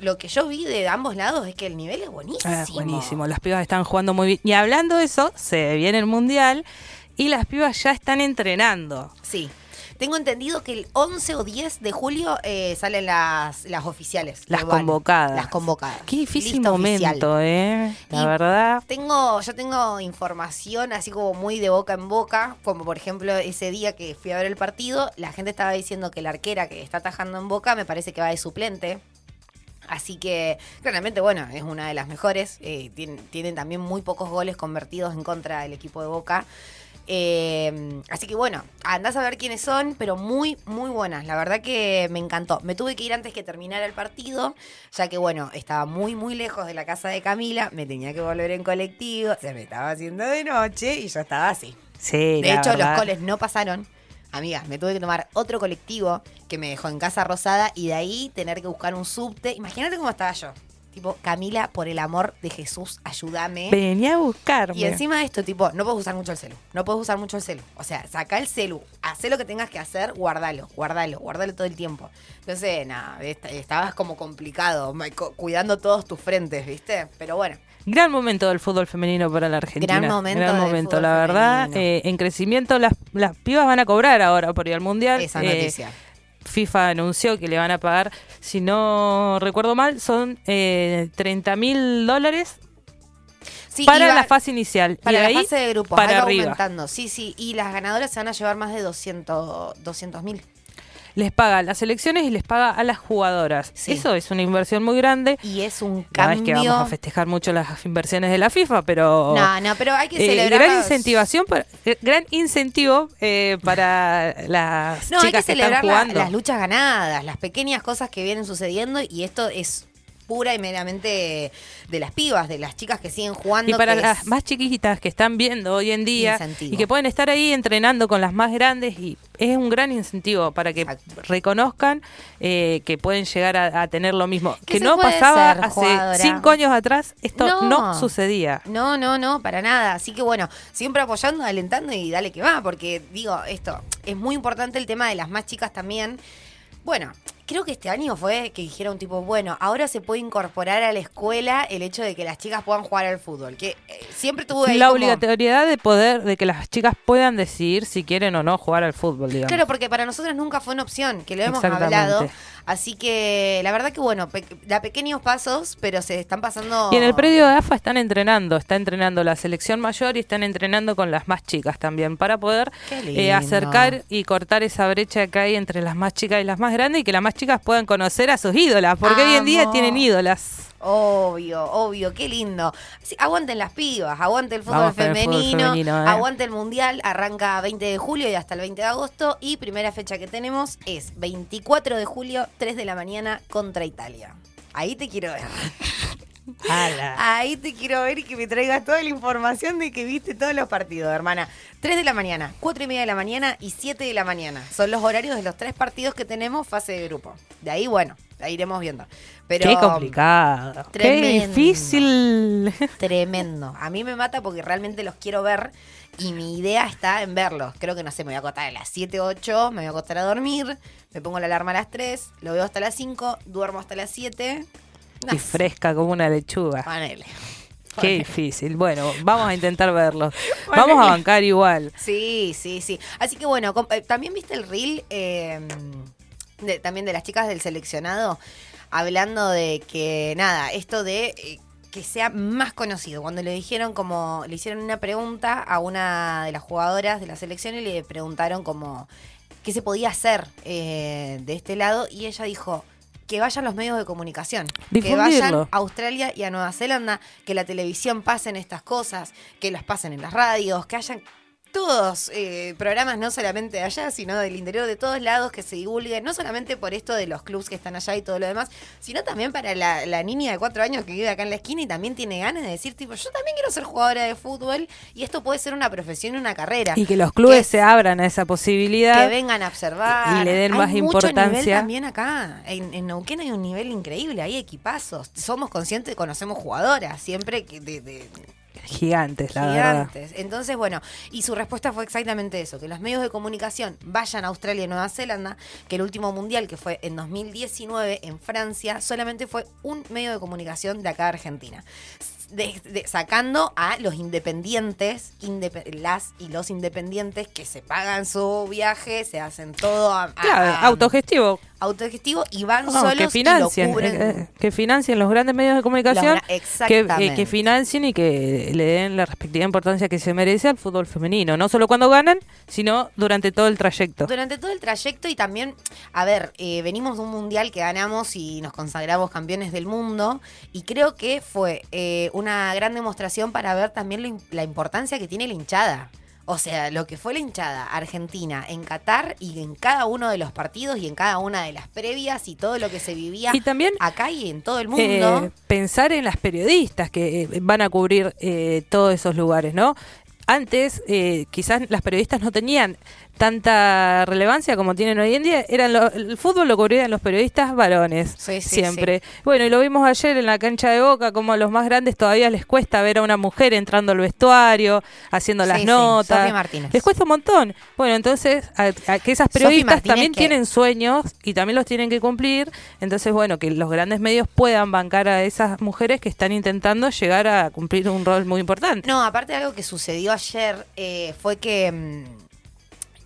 lo que yo vi de ambos lados es que el nivel es buenísimo.
Ah, buenísimo las pibas están jugando muy bien y hablando de eso se viene el mundial y las pibas ya están entrenando
Sí. Tengo entendido que el 11 o 10 de julio eh, salen las, las oficiales.
las convocadas
Las convocadas.
qué difícil
Lista oficial.
momento eh la
Y
verdad
Tengo, yo tengo información así como muy de boca en boca, como por ejemplo ese día que fui a ver el partido, la gente estaba diciendo que la arquera que está atajando en boca me parece que va de suplente. Así que claramente, bueno, es una de las mejores. Eh, tienen, tienen también muy pocos goles convertidos en contra del equipo de Boca. Eh, así que bueno, andás a ver quiénes son, pero muy, muy buenas. La verdad que me encantó. Me tuve que ir antes que terminara el partido, ya que bueno, estaba muy, muy lejos de la casa de Camila. Me tenía que volver en colectivo, se me estaba haciendo de noche y yo estaba así.
sí
De hecho,
verdad.
los coles no pasaron. Amigas, me tuve que tomar otro colectivo que me dejó en Casa Rosada y de ahí tener que buscar un subte. Imagínate cómo estaba yo. Tipo, Camila, por el amor de Jesús, ayúdame.
venía a buscarme
Y encima de esto, tipo, no puedes usar mucho el celu. No puedes usar mucho el celu. O sea, saca el celu, haz lo que tengas que hacer, guardalo, guardalo, guardalo todo el tiempo. Entonces, nada, est- estabas como complicado, cuidando todos tus frentes, ¿viste? Pero bueno,
Gran momento del fútbol femenino para la Argentina.
Gran momento
Gran momento, la verdad. eh, en crecimiento, las, las pibas van a cobrar ahora por ir al mundial.
esa
Eh,
noticia.
FIFA anunció que le van a pagar, si no recuerdo mal, son eh, 30 mil dólares
Sí,
para la fase inicial.
Para
y
la
ahí
fase de grupos,
para arriba.
aumentando. Sí, sí, y las ganadoras se van a llevar más de 200 mil.
Les paga a las selecciones y les paga a las jugadoras.
Sí.
Eso es una inversión muy grande.
Y es un
No es
cambio.
que vamos a festejar mucho las inversiones de la FIFA, pero
No, no, pero hay que
eh,
celebrar.
gran
los-
incentivación, para- eh, gran incentivo eh, para las
No, hay que
chicas que, están
celebrar la- las luchas ganadas, las pequeñas cosas que vienen sucediendo y esto es pura y meramente de las pibas, de las chicas que siguen jugando.
Y para
que
las
es-
más chiquitas que están viendo hoy en día
Incentivo.
y que pueden estar ahí entrenando con las más grandes y es un gran incentivo para que
Exacto.
reconozcan eh, que pueden llegar a, a tener lo mismo.
Que
no pasaba
ser
hace
jugadora.
cinco años atrás, esto
No.
no, sucedía.
No, no, no, para nada. Así que bueno, siempre apoyando, alentando y dale que va, porque digo, esto, es muy importante el tema de las más chicas también. Bueno, creo que este año fue que dijeron tipo, bueno, ahora se puede incorporar a la escuela el hecho de que las chicas puedan jugar al fútbol, que eh, siempre tuvo ahí
La
como-
obligatoriedad de poder, de que las chicas puedan decidir si quieren o no jugar al fútbol, digamos.
Claro, porque para nosotros nunca fue una opción, que lo hemos hablado. Así que la verdad que bueno, pe- da pequeños pasos, pero se están pasando...
Y en el predio de AFA están entrenando, está entrenando la selección mayor y están entrenando con las más chicas también para poder eh, acercar y cortar esa brecha que hay entre las más chicas y las más grandes y que las más chicas puedan conocer a sus ídolas, porque hoy en día tienen ídolas.
Obvio, obvio, qué lindo. Sí, aguanten las pibas, aguante el fútbol
Vamos con el fútbol
femenino,
femenino, ¿eh?
aguante el mundial, arranca 20 de julio y hasta el 20 de agosto y primera fecha que tenemos es 24 de julio, 3 de la mañana contra Italia. Ahí te quiero ver. Ahí te quiero ver y que me traigas toda la información de que viste todos los partidos, hermana. 3 de la mañana, 4 y media de la mañana y 7 de la mañana. Son los horarios de los tres partidos que tenemos fase de grupo. De ahí, bueno, iremos viendo. Pero,
Qué complicado. Qué
Tremendo.
difícil.
Tremendo. A mí me mata porque realmente los quiero ver y mi idea está en verlos. Creo que no sé, me voy a acostar a las 7, 8, me voy a acostar a dormir, me pongo la alarma a las 3, lo veo hasta las 5, duermo hasta las 7.
Y fresca como una lechuga.
Panele.
Qué difícil. Bueno, vamos a intentar verlo. Vamos a bancar igual.
Sí, sí, sí. Así que bueno, eh, también viste el reel eh, de- también de las chicas del seleccionado hablando de que nada, esto de eh, que sea más conocido. Cuando le dijeron como, le hicieron una pregunta a una de las jugadoras de la selección y le preguntaron como qué se podía hacer eh, de este lado y ella dijo que vayan los medios de comunicación, que vayan a Australia y a Nueva Zelanda, que la televisión pasen estas cosas, que las pasen en las radios, que hayan todos eh, programas no solamente de allá, sino del interior de todos lados que se divulguen, no solamente por esto de los clubs que están allá y todo lo demás, sino también para la, la niña de cuatro años que vive acá en la esquina y también tiene ganas de decir, tipo, yo también quiero ser jugadora de fútbol y esto puede ser una profesión y una carrera.
Y que los clubes
Que-
se abran a esa posibilidad.
que vengan a observar.
y le den
Hay
más
mucho
importancia.
nivel también acá. En, en Neuquén hay un nivel increíble, hay equipazos. Somos conscientes, conocemos jugadoras, siempre que de, de-
Gigantes, la verdad.
gigantes. Entonces, bueno, y su respuesta fue exactamente eso, que los medios de comunicación vayan a Australia y Nueva Zelanda, que el último mundial, que fue en 2019 en Francia, solamente fue un medio de comunicación de acá de Argentina. De- de- sacando a los independientes, indepe- las y los independientes que se pagan su viaje, se hacen todo a, a-
Claro,
a-
autogestivo.
autogestivo y van
No,
solos
que financien,
y lo cubren.
eh, eh, que financien los grandes medios de comunicación, que, eh, que financien y que le den la respectiva importancia que se merece al fútbol femenino, no solo cuando ganan, sino durante todo el trayecto.
Durante todo el trayecto y también, a ver, eh, venimos de un mundial que ganamos y nos consagramos campeones del mundo y creo que fue eh, una gran demostración para ver también lo la importancia que tiene la hinchada. O sea, lo que fue la hinchada argentina en Qatar y en cada uno de los partidos y en cada una de las previas y todo lo que se vivía
Y también
acá y en todo el mundo.
eh, pensar en las periodistas que eh, van a cubrir eh, todos esos lugares, ¿no? Antes, eh, quizás las periodistas no tenían tanta relevancia como tienen hoy en día. Eran lo- el fútbol lo cubrían los periodistas varones,
Sí, sí,
siempre. Bueno, y lo vimos ayer en la cancha de Boca, como a los más grandes todavía les cuesta ver a una mujer entrando al vestuario, haciendo las notas. Les cuesta un montón. Bueno, entonces, a, a que esas periodistas también
que-
tienen sueños y también los tienen que cumplir. Entonces, bueno, que los grandes medios puedan bancar a esas mujeres que están intentando llegar a cumplir un rol muy importante.
No, aparte de algo que sucedió ayer, eh, fue que mm,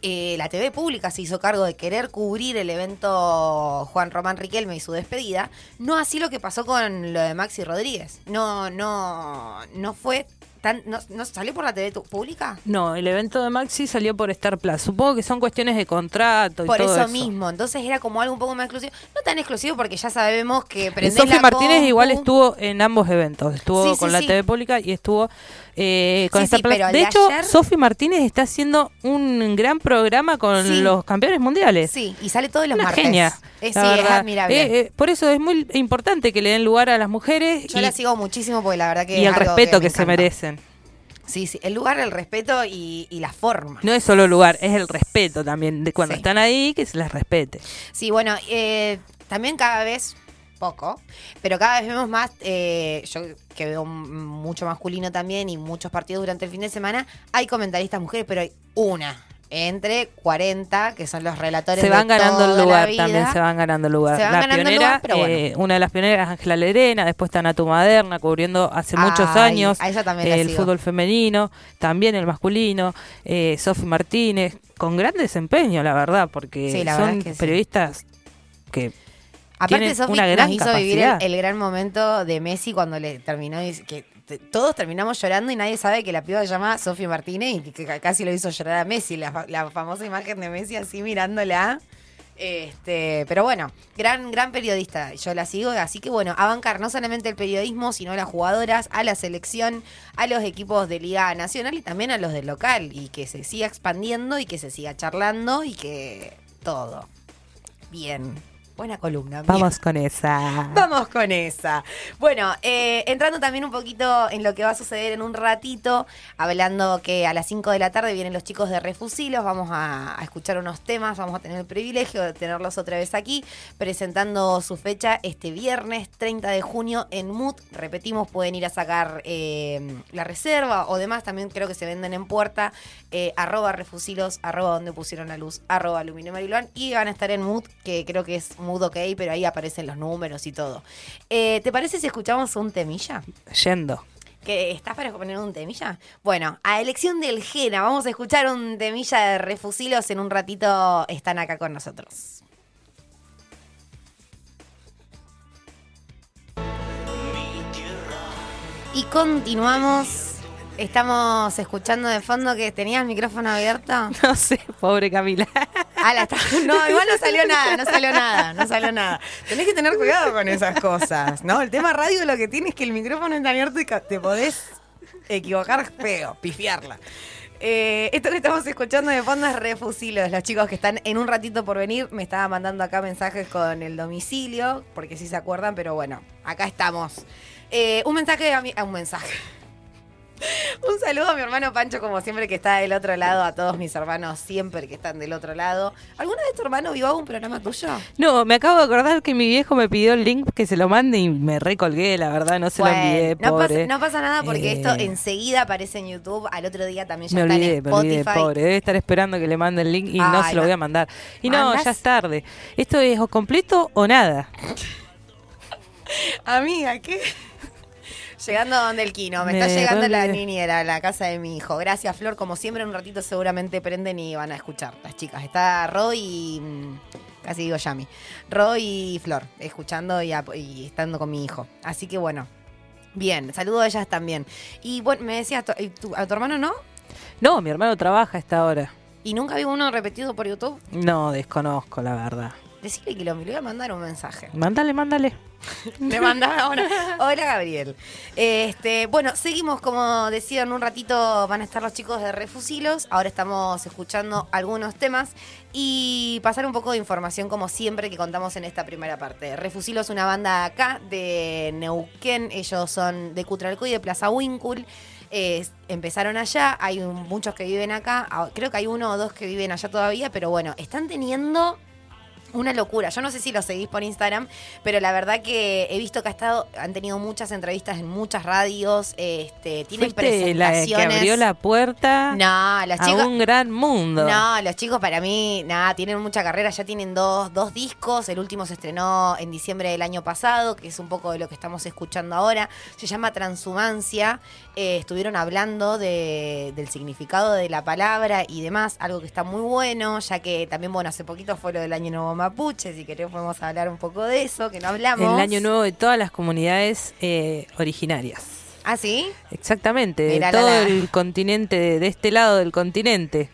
eh, la TV pública se hizo cargo de querer cubrir el evento Juan Román Riquelme y su despedida. No así lo que pasó con lo de Maxi Rodríguez. No, no, no fue tan- no, no salió por la TV pública?
No, el evento de Maxi salió por Star Plus. Supongo que son cuestiones de contrato y
Por
todo
eso,
eso.
mismo. Entonces era como algo un poco más exclusivo. No tan exclusivo porque ya sabemos que la
Martínez
compu.
igual estuvo en ambos eventos. Estuvo
Sí, sí,
con la
sí.
TV pública y estuvo eh, con
Sí,
Star
sí, pero el
De
de
hecho,
ayer-
Sofi Martínez está haciendo un gran programa con
Sí.
los campeones mundiales.
Sí, y sale todos los
Una
martes.
genia.
Eh, sí, es
verdad.
admirable.
Eh, eh, por eso es muy importante que le den lugar a las mujeres
Yo
y,
la sigo muchísimo porque la verdad que
y el respeto que, se merecen.
Sí, sí, el lugar, el respeto y, y la forma.
No es solo lugar, es el respeto también. De cuando están ahí, que se les respete.
Sí, bueno, eh, también cada vez, poco, pero cada vez vemos más, eh, yo que veo mucho masculino también y muchos partidos durante el fin de semana, hay comentaristas mujeres, pero hay una entre 40, que son los relatores
Se van
de
ganando
toda
el lugar también, se van ganando el lugar.
Se van
la
ganando
pionera,
lugar, pero bueno.
eh, una de las pioneras, Ángela Lerena, después está Natu Maderna, cubriendo hace muchos años el
sigo.
fútbol femenino, también el masculino, eh, Sofi Martínez, con gran desempeño, la verdad, porque
Sí, la verdad
son
es que sí.
periodistas que
Aparte, Sofi
gran
nos hizo vivir el, gran momento de Messi cuando le terminó que todos terminamos llorando y nadie sabe que la piba se llama Sofía Martínez y que, que casi lo hizo llorar a Messi, la famosa imagen de Messi así mirándola. Este, pero bueno, gran, gran periodista, yo la sigo, así que bueno, a bancar no solamente el periodismo, sino a las jugadoras, a la selección, a los equipos de Liga Nacional y también a los del local, y que se siga expandiendo y que se siga charlando y que todo. Bien, buena columna.
Vamos con esa.
Vamos con esa. Bueno, eh, entrando también un poquito en lo que va a suceder en un ratito, hablando que a las 5 de la tarde vienen los chicos de Refusilos, vamos a, a escuchar unos temas, vamos a tener el privilegio de tenerlos otra vez aquí, presentando su fecha este viernes 30 de junio en MUT. Repetimos, pueden ir a sacar eh, la reserva o demás, también creo que se venden en puerta, eh, arroba Refusilos, arroba donde pusieron la luz, arroba Aluminio y van a estar en MUT, que creo que es MUD OK, pero ahí aparecen los números y todo. Eh, ¿Te parece si escuchamos un temilla?
Yendo.
¿Que ¿Estás para poner un temilla? Bueno, a elección del Gena, vamos a escuchar un temilla de Refusilos. En un ratito están acá con nosotros. Y continuamos. Estamos escuchando de fondo que tenías el micrófono abierto.
No sé, pobre Camila.
Ah, la está- No, igual no salió nada, no salió nada, no salió nada. Tenés que tener cuidado con esas cosas, ¿no? El tema radio lo que tiene es que el micrófono está abierto y te podés equivocar feo, pifiarla. Eh, esto que estamos escuchando de fondo es Refusilos, los chicos que están en un ratito por venir. Me estaban mandando acá mensajes con el domicilio, porque sí se acuerdan, pero bueno, acá estamos. Eh, un mensaje a mí, a un mensaje. Un saludo a mi hermano Pancho, como siempre, que está del otro lado, a todos mis hermanos siempre que están del otro lado. ¿Alguna vez tu hermano vio algún programa tuyo?
No, me acabo de acordar que mi viejo me pidió el link que se lo mande y me recolgué, la verdad, no se
Bueno,
lo envié,
no,
pobre.
pasa, no pasa nada porque
Eh,
esto enseguida aparece en YouTube. Al otro día también ya
Me
está
olvidé,
en
me olvidé,
Spotify.
pobre. Debe estar esperando que le mande el link y no se lo voy a mandar. Y no, ya es tarde. Esto es o completo o nada.
Amiga, ¿qué? Llegando donde el Kino, me,
Me
está llegando la niñera a la casa de mi hijo. Gracias, Flor. Como siempre, en un ratito seguramente prenden y van a escuchar las chicas. Está Ro y. mm, Casi digo Yami. Ro y Flor, escuchando y, estando con mi hijo. Así que bueno. Bien, saludo a ellas también. Y bueno, me decías, ¿tu- y tu- ¿a tu hermano no?
No, mi hermano trabaja a esta hora.
¿Y nunca vi uno repetido por YouTube?
No, desconozco, la verdad.
Decirle que lo, le voy a mandar un mensaje.
Mándale, mándale.
Le mandaba ahora. Hola, Gabriel. Este, bueno, seguimos, como decía, en un ratito van a estar los chicos de Refusilos. Ahora estamos escuchando algunos temas y pasar un poco de información, como siempre, que contamos en esta primera parte. Refusilos es una banda acá de Neuquén. Ellos son de Cutralcó y de Plaza Winkul. Eh, empezaron allá, hay un- muchos que viven acá, Ah, creo que hay uno o dos que viven allá todavía, pero bueno, están teniendo una locura. Yo no sé si lo seguís por Instagram, pero la verdad que he visto que ha estado, han tenido muchas entrevistas en muchas radios, este, tienen
Fuiste la que
presentaciones.
abrió la puerta
No, los
a
chicos.
un gran mundo.
No, los chicos para mí, nada, tienen mucha carrera, ya tienen dos, dos discos, el último se estrenó en diciembre del año pasado, que es un poco de lo que estamos escuchando ahora, se llama Transhumancia, Eh, estuvieron hablando de- del significado de la palabra y demás, algo que está muy bueno, ya que también, bueno, hace poquito fue lo del Año Nuevo Mapuche, si querés podemos hablar un poco de eso, que no hablamos.
El año nuevo de todas las comunidades eh, originarias.
¿Ah, sí?
Exactamente, de
Mirá la
todo
la.
el continente, de, de este lado del continente.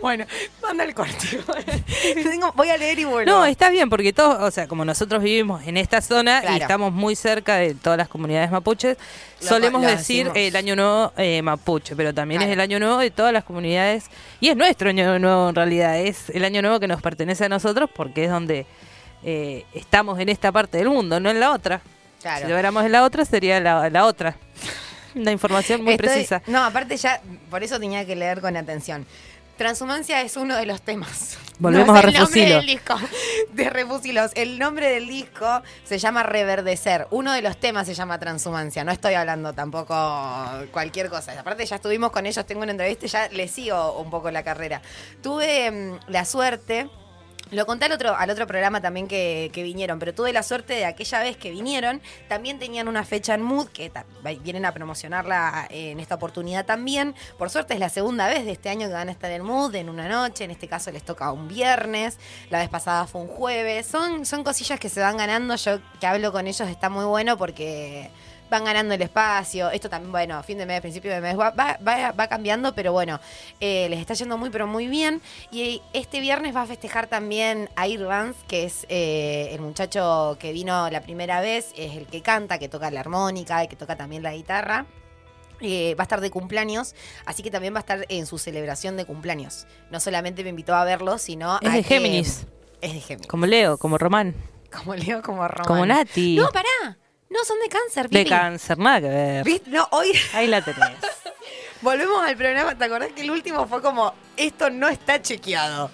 Bueno, manda el corte. Tengo- voy a leer y vuelvo.
No, está bien, porque todos, o sea, como nosotros vivimos en esta zona
Claro.
y estamos muy cerca de todas las comunidades mapuches,
Lo-
solemos
lo
decir
decimos.
el año nuevo eh, mapuche, pero también
Claro.
es el año nuevo de todas las comunidades, y es nuestro año nuevo en realidad, es el año nuevo que nos pertenece a nosotros porque es donde eh, estamos en esta parte del mundo, no en la otra.
Claro.
Si lo viéramos en la otra, sería la, la otra. Una información muy
Estoy-
precisa.
No, aparte ya, por eso tenía que leer con atención. Transhumancia es uno de los temas.
Volvemos
No
a
el nombre
Refusilo.
del disco de Refusilos. El nombre del disco se llama Reverdecer. Uno de los temas se llama Transhumancia. No estoy hablando tampoco cualquier cosa. Aparte ya estuvimos con ellos, tengo una entrevista y ya les sigo un poco la carrera. Tuve mm, la suerte lo conté al otro, al otro programa también que, que vinieron, pero tuve la suerte de aquella vez que vinieron, también tenían una fecha en Mood, que vienen a promocionarla en esta oportunidad también. Por suerte es la segunda vez de este año que van a estar en Mood, en una noche, en este caso les toca un viernes, la vez pasada fue un jueves. Son, son cosillas que se van ganando, yo que hablo con ellos está muy bueno porque van ganando el espacio. Esto también, bueno, fin de mes, principio de mes, va, va, va- cambiando, pero bueno, eh, les está yendo muy, pero muy bien. Y este viernes va a festejar también a Vance, que es eh, el muchacho que vino la primera vez, es el que canta, que toca la armónica y que toca también la guitarra. Eh, va a estar de cumpleaños, así que también va a estar en su celebración de cumpleaños. No solamente me invitó a verlo, sino
Es
a
de
que-
Géminis.
Es de Géminis.
Como Leo, como Román,
Como Leo, como Román.
como Nati.
No, pará. No, son de cáncer,
de
Pipi.
cáncer, nada que ver.
¿Viste? No, hoy
Ahí la tenés.
volvemos al programa. ¿Te acordás que el último fue como, esto no está chequeado?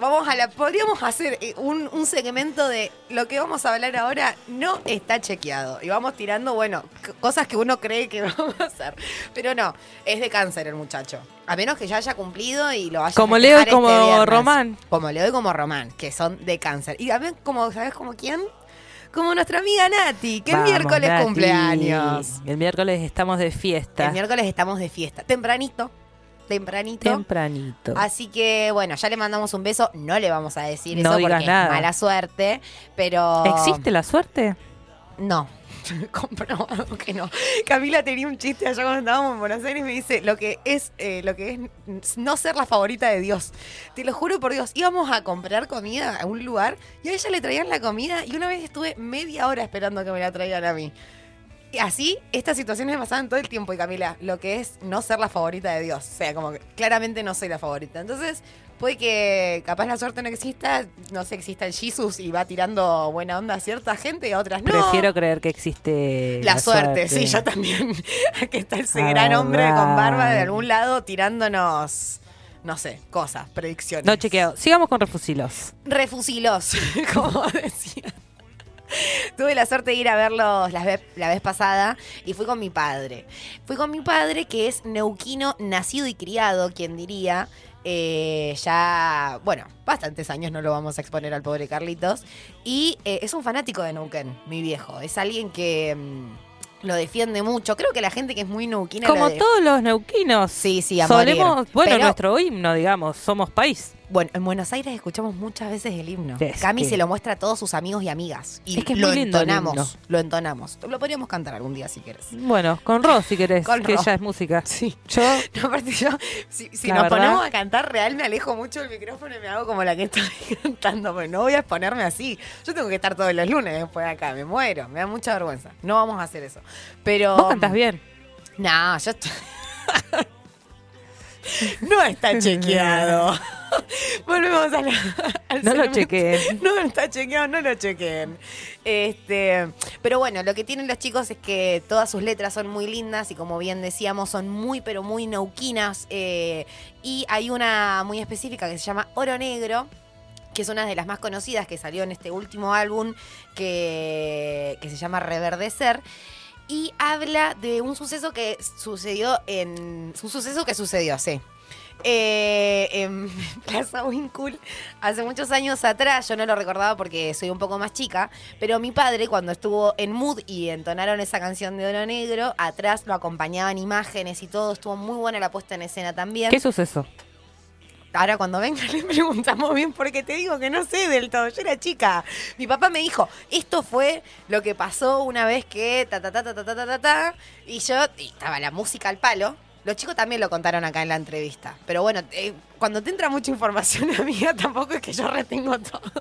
Vamos a la. Podríamos hacer eh, un, un segmento de lo que vamos a hablar ahora no está chequeado. Y vamos tirando, bueno, cosas que uno cree que vamos a hacer. Pero no, es de cáncer el muchacho. A menos que ya haya cumplido y lo vaya
Como Leo y
festejar
como
este.
Román.
Como Leo y como Román, que son de cáncer. Y también, como, ¿sabes como quién? Como nuestra amiga Nati, que el miércoles
Nati.
cumpleaños.
El miércoles estamos de fiesta.
El miércoles estamos de fiesta. Tempranito. Tempranito.
Tempranito.
Así que bueno, ya le mandamos un beso. No le vamos a decir
No
eso porque
nada.
es mala suerte. Pero.
¿Existe la suerte?
No. Comprobado que no. Camila tenía un chiste allá cuando estábamos en Buenos Aires y me dice lo que es eh, lo que es no ser la favorita de Dios. Te lo juro por Dios, íbamos a comprar comida a un lugar y a ella le traían la comida y una vez estuve media hora esperando que me la traigan a mí. Y así, estas situaciones me pasaban todo el tiempo y Camila, lo que es no ser la favorita de Dios. O sea, como que claramente no soy la favorita. Entonces, puede que capaz la suerte no exista, no sé, exista el Jesus y va tirando buena onda a cierta gente y a otras no.
Prefiero creer que existe
La, suerte, sí, yo también. Aquí está ese gran hombre con barba de algún lado tirándonos, no sé, cosas, predicciones.
No chequeado. Sigamos con refusilos.
Refusilos, como decía. Tuve la suerte de ir a verlos la vez, la vez pasada y fui con mi padre. Fui con mi padre, que es neuquino, nacido y criado, quien diría. Eh, ya, bueno, bastantes años no lo vamos a exponer al pobre Carlitos. Y eh, es un fanático de Neuquén, mi viejo. Es alguien que mm, lo defiende mucho. Creo que la gente que es muy neuquina.
Como
lo
todos los neuquinos.
Sí, sí, a
Solemos,
morir.
bueno,
Pero-
nuestro himno, digamos, somos país.
Bueno, en Buenos Aires escuchamos muchas veces el himno.
Es
Cami
que-
se lo muestra a todos sus amigos y amigas. Y
Es que es
lo
muy lindo el
entonamos.
himno.
Lo entonamos. Lo podríamos cantar algún día si quieres.
Bueno, con Ro, si querés,
Con
que
Ro.
ella es música.
Sí.
Yo,
No, aparte yo, si, nos
verdad-
ponemos a cantar real, me alejo mucho del micrófono y me hago como la que estoy cantando. Porque no voy a exponerme así. Yo tengo que estar todos los lunes después de acá. Me muero. Me da mucha vergüenza. No vamos a hacer eso. Pero.
vos cantás bien.
No, yo estoy- No está chequeado. Volvemos a la, al
No lo chequeen.
No está chequeado, no lo chequeen. Este, pero bueno, lo que tienen los chicos es que todas sus letras son muy lindas y como bien decíamos, son muy pero muy neuquinas. eh, y hay una muy específica que se llama Oro Negro, que es una de las más conocidas que salió en este último álbum que, que se llama Reverdecer. Y habla de un suceso que sucedió en. Un suceso que sucedió, sí. Eh, en Plaza hace muchos años atrás, yo no lo recordaba porque soy un poco más chica, pero mi padre cuando estuvo en Mood y entonaron esa canción de Oro Negro, atrás lo acompañaban imágenes y todo, estuvo muy buena la puesta en escena también.
¿Qué suceso?
Ahora cuando venga le preguntamos bien porque te digo que no sé del todo. Yo era chica. Mi papá me dijo, esto fue lo que pasó una vez que ta ta ta ta ta ta ta ta, ta", y yo y estaba la música al palo. Los chicos también lo contaron acá en la entrevista. Pero bueno, eh, cuando te entra mucha información, amiga, tampoco es que yo retengo todo.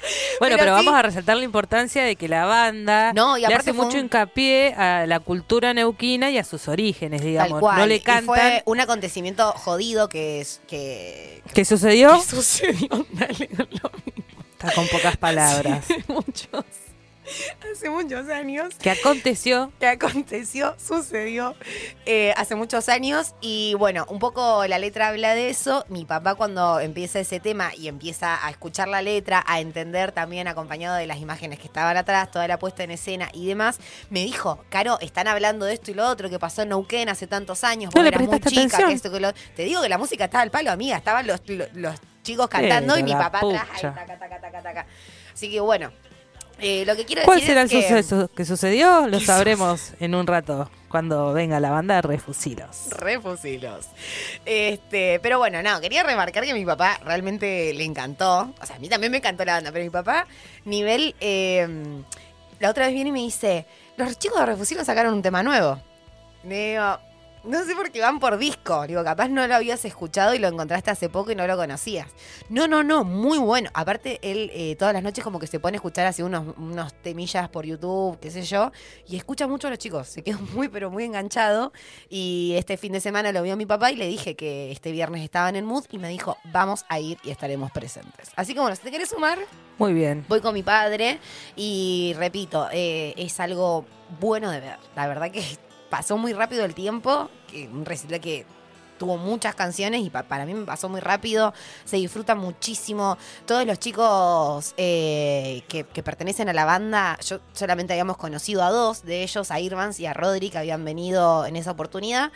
Bueno,
Pero
pero,
sí.
vamos a resaltar la importancia de que la banda
No, y
le hace mucho
un-
hincapié a la cultura neuquina y a sus orígenes, digamos.
Tal cual.
No le
Y
cantan.
fue un acontecimiento jodido que es que,
¿Qué sucedió?
Dale, lo mismo.
Está con pocas palabras.
Muchos, hace muchos años
¿Qué aconteció?
que aconteció, sucedió eh, hace muchos años y bueno, un poco la letra habla de eso. Mi papá cuando empieza ese tema y empieza a escuchar la letra, a entender también acompañado de las imágenes que estaban atrás, toda la puesta en escena y demás, me dijo, Caro, están hablando de esto y lo otro que pasó en Neuquén hace tantos años,
No
vos
le
eras muy chica,
atención.
que esto, que lo... Te digo que la música estaba al palo, amiga, estaban los, los, los chicos cantando y mi papá atrás, ahí, taca, taca, taca, taca. Así que bueno, eh, lo que quiero
¿Cuál
decir
será el
que...
suceso que sucedió? Lo
¿Qué
sabremos en un rato, cuando venga la banda de Refusilos.
Refusilos. Este, pero bueno, no, quería remarcar que a mi papá realmente le encantó. O sea, a mí también me encantó la banda, pero mi papá, nivel. eh, la otra vez viene y me dice: Los chicos de Refusilos sacaron un tema nuevo. Le digo, no sé por qué van por disco. Digo, capaz no lo habías escuchado y lo encontraste hace poco y no lo conocías. No, no, no, muy bueno. Aparte, él eh, todas las noches como que se pone a escuchar así unos, unos temillas por YouTube, qué sé yo, y escucha mucho a los chicos. Se quedó muy, pero muy enganchado. Y este fin de semana lo vio mi papá y le dije que este viernes estaban en Mood y me dijo, vamos a ir y estaremos presentes. Así que bueno, si te querés sumar,
Muy bien.
voy con mi padre y repito, eh, es algo bueno de ver. La verdad que pasó muy rápido el tiempo, que un recital que tuvo muchas canciones y pa- para mí me pasó muy rápido, se disfruta muchísimo. Todos los chicos eh, que, que pertenecen a la banda, yo solamente habíamos conocido a dos de ellos, a Irvans y a Rodri, que habían venido en esa oportunidad.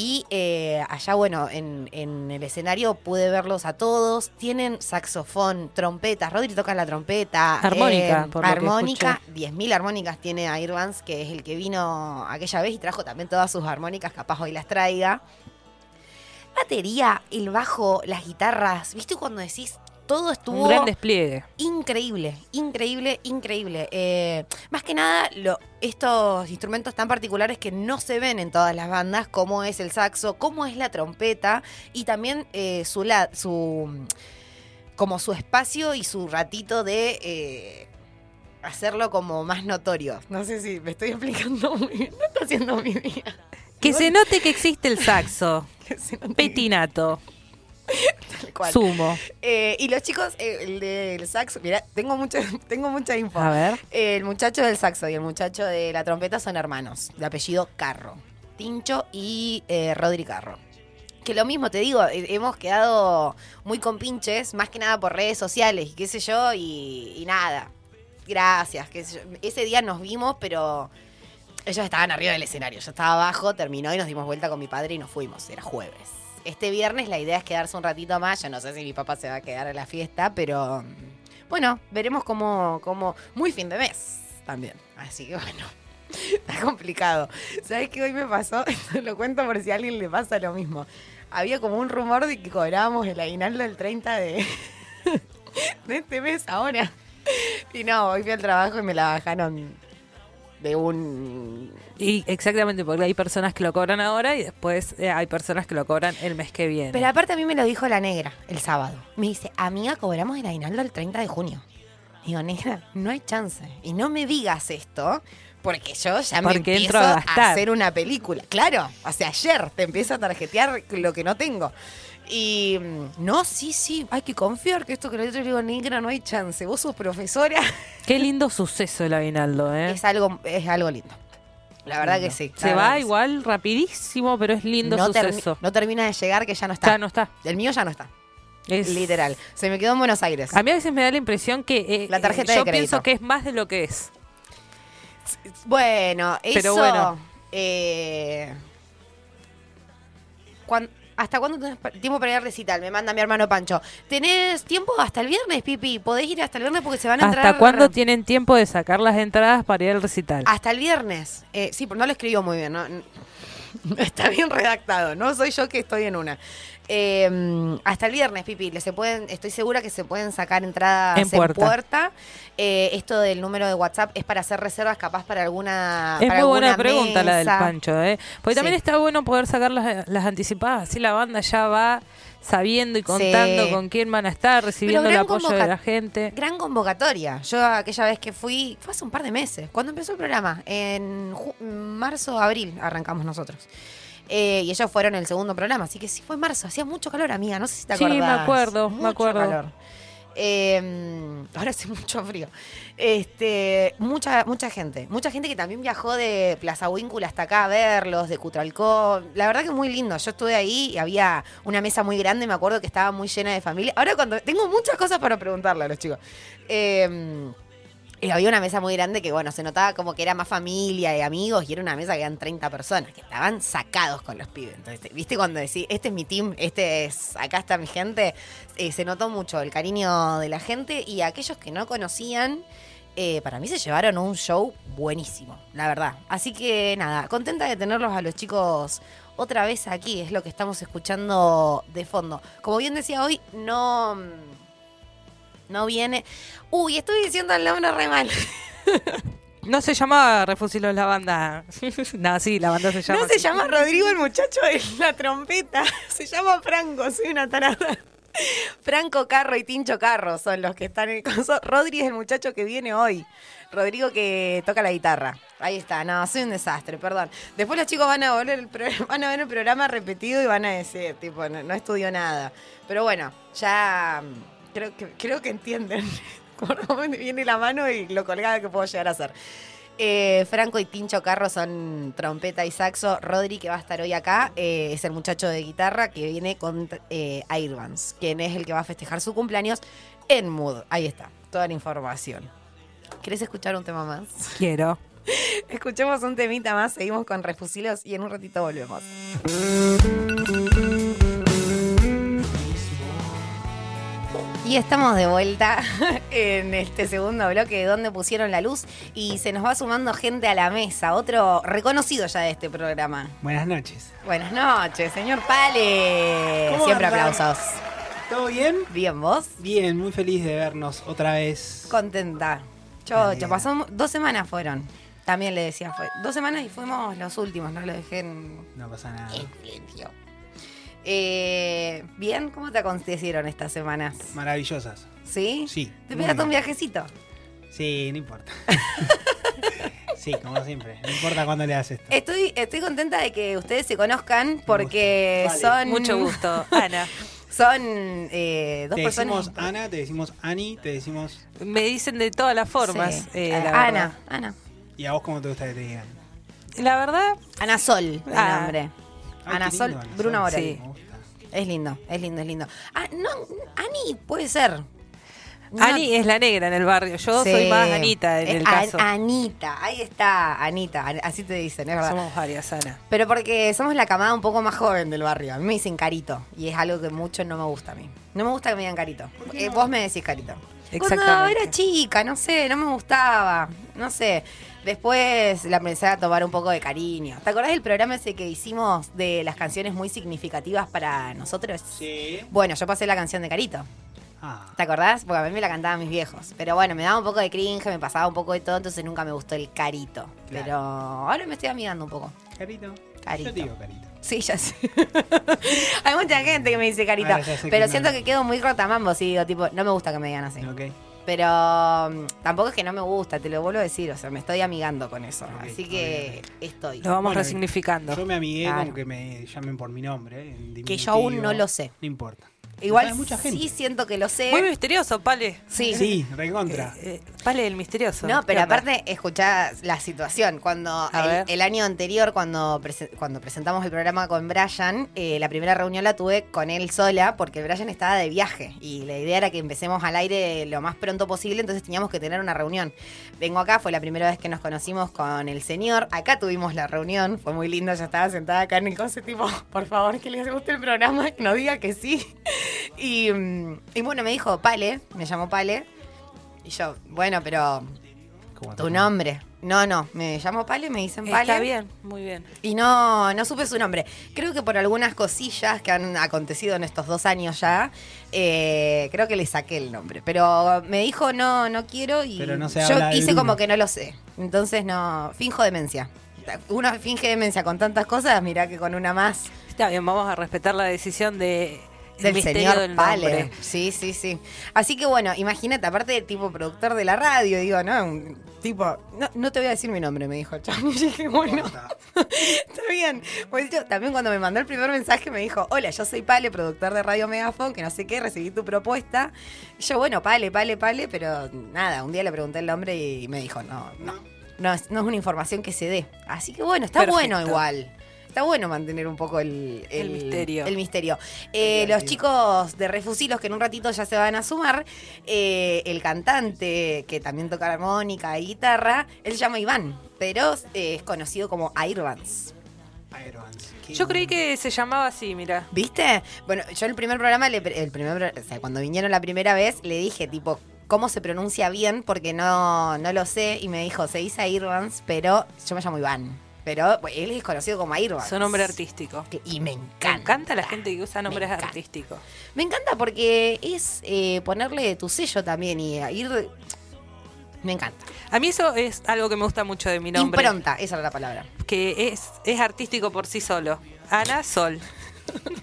Y eh, allá, bueno, en, en el escenario pude verlos a todos. Tienen saxofón, trompetas. Rodri toca la trompeta.
Armónica,
eh,
por lo
armónica. 10.000 armónicas tiene a Irvans, que es el que vino aquella vez y trajo también todas sus armónicas. Capaz hoy las traiga. Batería, el bajo, las guitarras. ¿Viste cuando decís todo estuvo
Un gran despliegue.
increíble, increíble, increíble. Eh, más que nada, lo- estos instrumentos tan particulares que no se ven en todas las bandas, como es el saxo, como es la trompeta y también eh, su, la- su como su espacio y su ratito de eh, hacerlo como más notorio. No sé si me estoy explicando muy bien. No está haciendo mi día.
Que se note que existe el saxo.
Que se note
Petinato.
tal cual.
Sumo.
Eh, y los chicos, eh, el del saxo, mira, tengo mucha, tengo mucha info.
A ver.
El muchacho del saxo y el muchacho de la trompeta son hermanos, de apellido Carro. Tincho y eh, Rodri Carro. Que lo mismo te digo, hemos quedado muy compinches, más que nada por redes sociales y qué sé yo, y, y nada. Gracias. qué sé yo. Ese día nos vimos, pero ellos estaban arriba del escenario. Yo estaba abajo, terminó y nos dimos vuelta con mi padre y nos fuimos. Era jueves. Este viernes la idea es quedarse un ratito más. Yo no sé si mi papá se va a quedar a la fiesta, pero mm, bueno, veremos cómo, cómo. Muy fin de mes también. Así que bueno. Está complicado. ¿Sabes qué hoy me pasó? Lo cuento por si a alguien le pasa lo mismo. Había como un rumor de que cobrábamos el aguinaldo el 30 de, de este mes ahora. Y no, hoy fui al trabajo y me la bajaron de un...
Y exactamente, porque hay personas que lo cobran ahora y después eh, hay personas que lo cobran el mes que viene.
Pero aparte a mí me lo dijo la negra el sábado. Me dice, amiga, cobramos el aguinaldo el 30 de junio. Digo, negra, no hay chance. Y no me digas esto, porque yo ya me empiezo
entro a
a, hacer una película. Claro, o sea, ayer te empiezo a tarjetear lo que no tengo. Y mm, no, sí, sí, hay que confiar que esto que lo otro digo, negra, no hay chance. Vos sos profesora.
Qué lindo suceso el aguinaldo, ¿eh?
Es algo, es algo lindo. La verdad que sí.
Se va igual rapidísimo, pero es lindo
No, termi-
suceso.
no termina de llegar que ya no está.
Ya no está.
El mío ya no está.
Es-
Literal. Se me quedó en Buenos Aires.
A mí a veces me da la impresión que eh,
La tarjeta
eh, yo pienso que es más de lo que es.
Bueno, eso.
Pero bueno.
eh, cuan- ¿Hasta cuándo tenés tiempo para ir al recital? Me manda mi hermano Pancho. ¿Tenés tiempo hasta el viernes, Pipi? ¿Podés ir hasta el viernes porque se van a entrar?
¿Hasta cuándo tienen tiempo de sacar las entradas para ir al recital?
Hasta el viernes. Eh, sí, pero no lo escribió muy bien. ¿no? Está bien redactado. No soy yo que estoy en una. Eh, hasta el viernes, Pipi, se pueden, estoy segura que se pueden sacar entradas
En
en
puerta.
Eh, esto del número de WhatsApp es para hacer reservas capaz para alguna
Es
para
muy buena pregunta la del. Pancho, ¿eh? Porque también
Sí.
está bueno poder sacar las, las anticipadas, así la banda ya va sabiendo y contando
Sí.
con quién van a estar, recibiendo el apoyo de la gente.
Gran convocatoria. Yo aquella vez que fui, fue hace un par de meses, cuando empezó el programa, en marzo, abril arrancamos nosotros. Eh, y ellos fueron el segundo programa, así que sí fue en marzo, hacía mucho calor, amiga, no sé si te
Sí, me
acordás.
acuerdo, me
Mucho
acuerdo.
calor. Eh, ahora hace mucho frío. Este, mucha, mucha gente, mucha gente que también viajó de Plaza Huíncula hasta acá a verlos, de Cutralcó. La verdad que muy lindo. Yo estuve ahí y había una mesa muy grande, me acuerdo que estaba muy llena de familia. Ahora cuando tengo muchas cosas para preguntarle a los chicos. Eh, y había una mesa muy grande que, bueno, se notaba como que era más familia y amigos y era una mesa que eran 30 personas, que estaban sacados con los pibes. Entonces, ¿viste cuando decís, este es mi team, este es, acá está mi gente? Eh, se notó mucho el cariño de la gente y aquellos que no conocían, eh, para mí se llevaron un show buenísimo, la verdad. Así que nada, contenta de tenerlos a los chicos otra vez aquí, es lo que estamos escuchando de fondo. Como bien decía hoy, no... No viene. Uy, estoy diciendo el nombre re mal.
No se llamaba Refusilos la banda. no, sí, la banda se llama.
No se
así.
llama Rodrigo el muchacho de la trompeta. Se llama Franco, soy una tarada. Franco Carro y Tincho Carro son los que están en el coso. Rodri es el muchacho que viene hoy. Rodrigo que toca la guitarra. Ahí está, no, soy un desastre, perdón. Después los chicos van a volver el pro- van a ver el programa repetido y van a decir, tipo, no, no estudió nada. Pero bueno, ya mm, creo que, creo que entienden por dónde viene la mano y lo colgada que puedo llegar a ser. Eh, Franco y Tincho Carro son trompeta y saxo. Rodri, que va a estar hoy acá, eh, es el muchacho de guitarra que viene con eh, Airvans, quien es el que va a festejar su cumpleaños en Mood. Ahí está, toda la información. ¿Querés escuchar un tema más?
Quiero.
Escuchemos un temita más, seguimos con Refusilos y en un ratito volvemos. Estamos de vuelta en este segundo bloque de donde pusieron la luz y se nos va sumando gente a la mesa, otro reconocido ya de este programa.
Buenas noches.
Buenas noches, señor Pale.
¿Cómo
Siempre
andan?
aplausos.
¿Todo bien?
Bien, ¿vos?
Bien, muy feliz de vernos otra vez.
Contenta. Chocho, pasó dos semanas fueron. También le decía, fue dos semanas y fuimos los últimos, no lo dejé en,
No pasa nada.
en silencio. Eh, Bien, ¿cómo te acontecieron estas semanas?
Maravillosas.
¿Sí?
Sí.
¿Te pegaste un viajecito?
Sí, no importa. sí, como siempre. No importa cuándo le haces esto.
Estoy, estoy contenta de que ustedes se conozcan porque
Vale.
son.
Mucho gusto. Ana,
Son eh, dos
Te
personas.
decimos Ana, te decimos Ani, te decimos.
me dicen de todas las formas.
Sí.
eh,
Eh,
la
Ana,
verdad.
Ana.
¿Y a vos cómo te gusta que te digan?
La verdad,
Ana Sol, el
Ah.
nombre.
Ay,
Ana
qué
Sol,
lindo,
Bruno. Borel.
Sí.
Me gusta.
Es lindo, es lindo, es lindo. Ah, no, Ani puede ser. No-
Ani es la negra en el barrio. Yo
Sí.
soy más Anita en el
An-
caso.
Anita, ahí está, Anita, An- así te dicen, es verdad.
Somos varias, Ana.
Pero porque somos la camada un poco más joven del barrio. A mí me dicen carito. Y es algo que mucho no me gusta a mí. No me gusta que me digan carito. Eh, Vos me decís carito. Cuando
Exactamente.
era chica, no sé, no me gustaba. No sé. Después la empecé a tomar un poco de cariño. ¿Te acordás del programa ese que hicimos de las canciones muy significativas para nosotros?
Sí.
Bueno, yo pasé la canción de Carito.
Ah,
¿Te acordás? Porque a mí me la cantaban mis viejos. Pero bueno, me daba un poco de cringe, me pasaba un poco de todo, entonces nunca me gustó el carito.
Claro.
Pero ahora me estoy amigando un poco.
carito.
Carito.
Yo digo carito.
Sí, ya sé. Hay mucha gente que me dice
sé
pero
que
siento
no.
que quedo muy rotamambo si digo, tipo, no me gusta que me digan así.
Ok.
Pero mm, tampoco es que no me gusta, te lo vuelvo a decir. O sea, me estoy amigando con eso. Así que estoy.
Lo vamos
Bueno,
resignificando.
Yo me amigué
Claro.
con que me llamen por mi nombre. eh, en
Que yo aún no lo sé.
No importa.
Igual
Hay mucha gente.
sí siento que lo sé.
Muy misterioso, Pale.
Sí.
Sí, recontra.
Eh, eh, Pale el misterioso.
No, pero aparte, escuchá la situación. Cuando el, año anterior, cuando, prese- cuando presentamos el programa con Brian, eh, la primera reunión la tuve con él sola, porque Brian estaba de viaje. Y la idea era que empecemos al aire lo más pronto posible, entonces teníamos que tener una reunión. Vengo acá, fue la primera vez que nos conocimos con el señor. Acá tuvimos la reunión, fue muy lindo. Yo estaba sentada acá en el coche, tipo, por favor, que les guste el programa, que nos diga que sí. Y, mm, y bueno, me dijo, Pale, me llamó Pale. Y yo, bueno, pero
¿Cómo te
Tu nombre. No, no, me llamo Pale, me dicen Pale.
Está bien, muy bien.
Y no, no supe su nombre. Creo que por algunas cosillas que han acontecido en estos dos años ya, eh, creo que le saqué el nombre. Pero me dijo no, no quiero y
Pero no se
yo
habla
hice como que no lo sé. Entonces no, finjo demencia. Uno finge demencia con tantas cosas, mira que con una más
Está bien, vamos a respetar la decisión de
del
misterio
señor
del
Pale.
nombre.
Sí, sí, sí. Así que bueno, imagínate, aparte de tipo productor de la radio, digo, ¿no? Un tipo, no, no te voy a decir mi nombre, me dijo el. Y dije, bueno, está bien. Pues yo también cuando me mandó el primer mensaje me dijo, hola, yo soy Pale, productor de Radio Megafon, que no sé qué, recibí tu propuesta. Y yo, bueno, Pale, Pale, Pale, pero nada, un día le pregunté el nombre y me dijo, no, no, no es, no es una información que se dé. Así que bueno, está
Perfecto.
bueno igual. Está bueno mantener un poco el,
El misterio.
El misterio. Eh, los chicos de Refusilos, que en un ratito ya se van a sumar, eh, el cantante, que también toca armónica y guitarra, él se llama Iván, pero eh, es conocido como Airvans.
Aerovans. Qué
Yo creí que se llamaba así, mira.
¿Viste? Bueno, yo el primer programa, le el primer, pro- o sea, cuando vinieron la primera vez, le dije, tipo, ¿cómo se pronuncia bien? Porque no, no lo sé. Y me dijo, se dice Airvans, pero yo me llamo Iván. Pero bueno, él es conocido como Airvans.
Su nombre artístico.
Y me
Me
encanta.
encanta la gente que usa nombres
encanta.
artísticos.
Me encanta porque es eh, ponerle tu sello también y ir. Me encanta.
A mí eso es algo que me gusta mucho de mi nombre.
Impronta, esa era la palabra.
Que es, es artístico por sí solo. Ana Sol.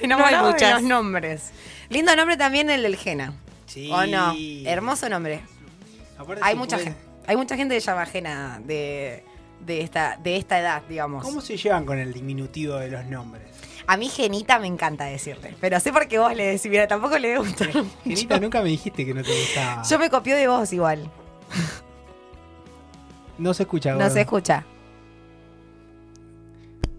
Enamorado de
muchas.
los nombres. Lindo nombre también el del Jena.
Sí.
¿O no? Hermoso nombre.
Aparte
Hay mucha
puede-
gente. Hay mucha gente que se llama Jena de, de esta, de esta edad, digamos.
¿Cómo se llevan con el diminutivo de los nombres?
A mí Genita me encanta decirle. Pero sé por qué vos le decís, mira, tampoco le gusta.
Genita, nunca me dijiste que no te gustaba.
Yo me copio de vos igual.
No se escucha,
No se escucha.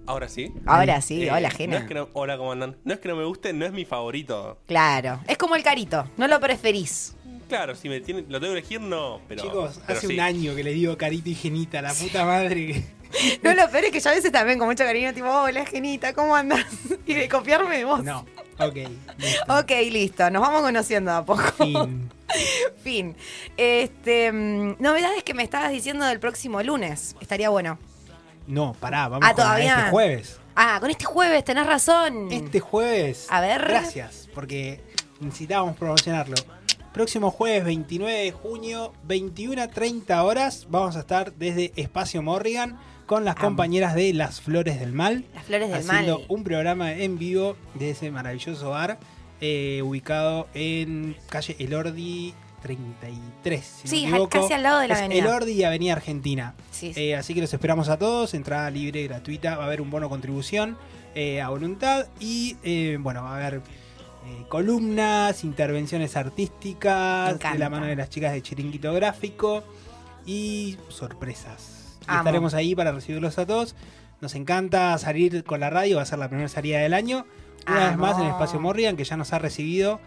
Ahora sí.
Ahora sí,
Eh,
hola
No
Jena.
es que no- hola, ¿cómo andan? No es que no me guste, no es mi favorito.
Claro. Es como el carito. No lo preferís.
Claro, si me tiene, lo tengo que elegir, no. Pero,
Chicos,
pero
hace
sí.
un año que le digo carito y genita, la puta madre que.
No, lo peor es que yo a veces también con mucho cariño, tipo, hola, Genita, ¿cómo andas? Y de copiarme de vos.
No, ok. listo.
Ok, listo, nos vamos conociendo de a poco.
Fin.
fin. Este, mm, novedades que me estabas diciendo del próximo lunes. Estaría bueno.
No, pará, vamos
Ah,
con
todavía.
este jueves.
Ah, con este jueves, tenés razón.
Este jueves.
A ver.
Gracias, porque necesitábamos promocionarlo. Próximo jueves 29 de junio, 21 a 30 horas, vamos a estar desde Espacio Morrigan con las compañeras de Las Flores del Mal.
Las flores del
haciendo
mal.
un programa en vivo de ese maravilloso bar eh, ubicado en calle Elordi 33. Si
Sí,
no me equivoco.
casi al lado de la
Es
avenida.
Elordi y Avenida Argentina.
Sí, sí.
Eh, así que los esperamos a todos, entrada libre, gratuita, va a haber un bono contribución eh, a voluntad y bueno, va a haber eh, columnas, intervenciones artísticas de la mano de las chicas de Chiringuito Gráfico y sorpresas. Y estaremos ahí para recibirlos a todos. Nos encanta salir con la radio, va a ser la primera salida del año. Una vez más en el Espacio Morrigan, que ya nos ha recibido.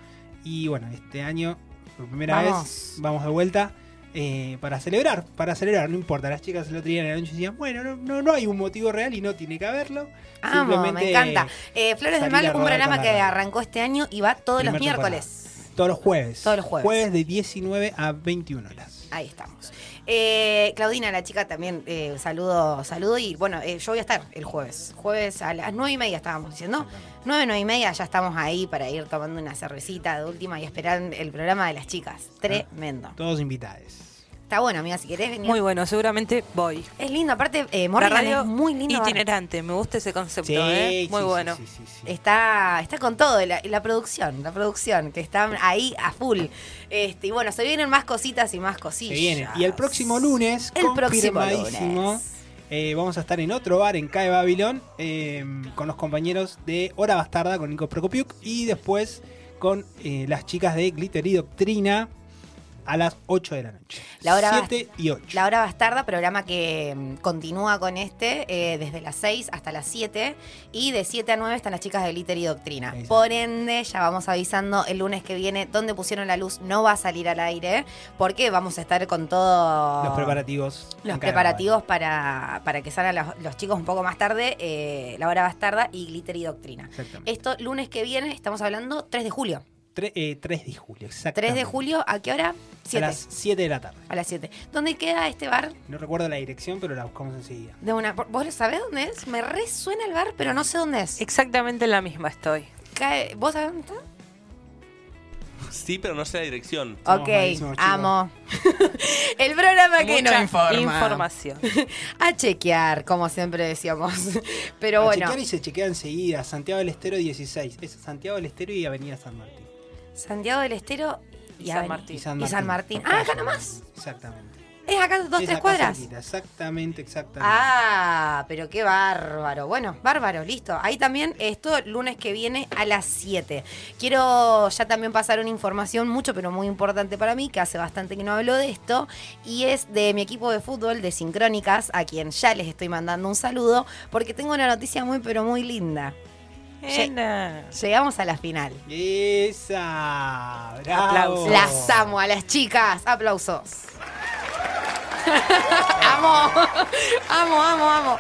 Y bueno, este año, por primera
Vamos.
vez, vamos de vuelta eh, para celebrar. Para celebrar, no importa. Las chicas el otro día en la noche decían, bueno, no, no, no hay un motivo real y no tiene que haberlo.
Amo, me encanta. Eh, Flores del Mal,
a
un programa que arrancó este año y va todos los miércoles.
Todos los jueves.
Todos los jueves.
Jueves de 19 a 21 horas.
Ahí estamos. Eh, Claudina, la chica también, eh, saludo, saludo y bueno, eh, yo voy a estar el jueves. Jueves a las nueve y media estábamos diciendo. Nueve, nueve y media ya estamos ahí para ir tomando una cervecita de última y esperar el programa de las chicas. Tremendo.
Todos invitados.
Está bueno, amiga, si querés venir.
Muy bueno, seguramente voy.
Es lindo, aparte, eh,
La
Morrigan
radio
es muy lindo.
itinerante, me gusta ese concepto,
Sí,
¿eh? Muy
sí,
bueno.
sí, sí, sí.
Está, está con todo, la, la producción, la producción, que están ahí a full. Este, y bueno, se vienen más cositas y más
Se
cosillas.
viene. Y el próximo lunes,
El próximo
confirmadísimo,
lunes.
eh, vamos a estar en otro bar en CAE Babilón eh, con los compañeros de Hora Bastarda con Nico Procopiuk y después con eh, las chicas de Glitter y Doctrina a las 8 de la noche.
La hora
7 y 8.
La Hora Bastarda, programa que mm, continúa con este eh, desde las 6 hasta las 7 y de 7 a 9 están las chicas de Glitter y Doctrina.
Exacto.
Por ende, ya vamos avisando el lunes que viene donde pusieron la luz no va a salir al aire porque vamos a estar con todo
Los preparativos.
los preparativos para, para que salgan los, los chicos un poco más tarde, eh, La Hora Bastarda y Glitter y Doctrina. Esto lunes que viene, estamos hablando 3 de julio.
Tre- eh, 3 de julio,
3
exactamente.
de julio, ¿a qué hora?
A
7.
las 7 de la tarde.
A las 7. ¿Dónde queda este bar?
No recuerdo la dirección, pero la buscamos enseguida.
De una, ¿Vos sabés dónde es? Me resuena el bar, pero no sé dónde es.
Exactamente en la misma estoy.
Cae- ¿Vos sabés dónde está?
Sí, pero no sé la dirección.
Somos
ok, amo. el programa que
Mucha
no informa.
información.
A chequear, como siempre decíamos. Pero
A
bueno,
chequear y se chequea enseguida. Santiago del Estero 16. Es Santiago del Estero y Avenida San Martín.
Santiago del Estero y,
Y San
Aven-
Martín.
Y San
Y San Martín. Ah, acá nomás.
Exactamente.
Es acá dos,
Es
tres
acá
cuadras.
cerquita, Exactamente, exactamente.
Ah, pero qué bárbaro. Bueno, bárbaro, listo. Ahí también, esto lunes que viene a las 7. Quiero ya también pasar una información mucho, pero muy importante para mí, que hace bastante que no hablo de esto, y es de mi equipo de fútbol de Sincrónicas, a quien ya les estoy mandando un saludo, porque tengo una noticia muy, pero muy linda.
Nena.
Llegamos a la final.
Esa. Bravo.
Aplausos.
Las amo a las chicas. Aplausos. amo, amo, amo, amo.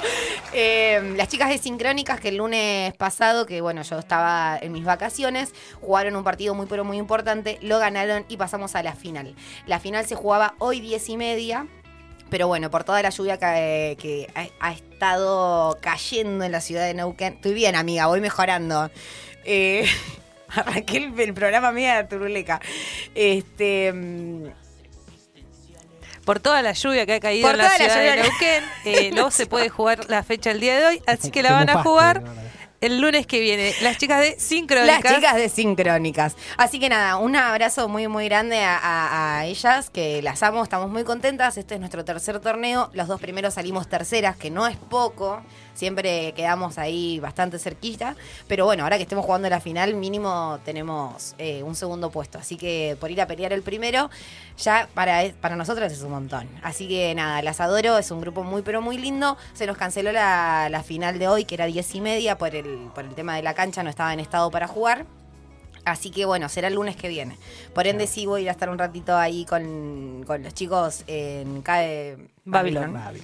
Eh, las chicas de Sincrónicas que el lunes pasado, que bueno, yo estaba en mis vacaciones, jugaron un partido muy pero muy importante, lo ganaron y pasamos a la final. La final se jugaba hoy diez y media. Pero bueno, por toda la lluvia que, que ha, ha estado cayendo en la ciudad de Neuquén. Estoy bien, amiga, voy mejorando. Eh, arranqué el, el programa mía de Turuleca. Este. mm,
Por toda la lluvia que ha caído
Por
en la
toda la
ciudad de. Neuquén, eh, no se puede jugar la fecha el día de hoy, así que la van a jugar. El lunes que viene. Las chicas de Sincrónicas.
Las chicas de Sincrónicas. Así que nada, un abrazo muy, muy grande a, ellas, que las amo, estamos muy contentas. Este es nuestro tercer torneo. Los dos primeros salimos terceras, que no es poco. Siempre quedamos ahí bastante cerquita. Pero bueno, ahora que estemos jugando la final, mínimo tenemos eh, un segundo puesto. Así que por ir a pelear el primero, ya para, para nosotros es un montón. Así que nada, las adoro, es un grupo muy pero muy lindo. Se nos canceló la, la final de hoy, que era 10 y media, por el, por el tema de la cancha, no estaba en estado para jugar. Así que bueno, será el lunes que viene. Por ende sí voy a ir a estar un ratito ahí con, con los chicos en CAE
Babilón.
Babi.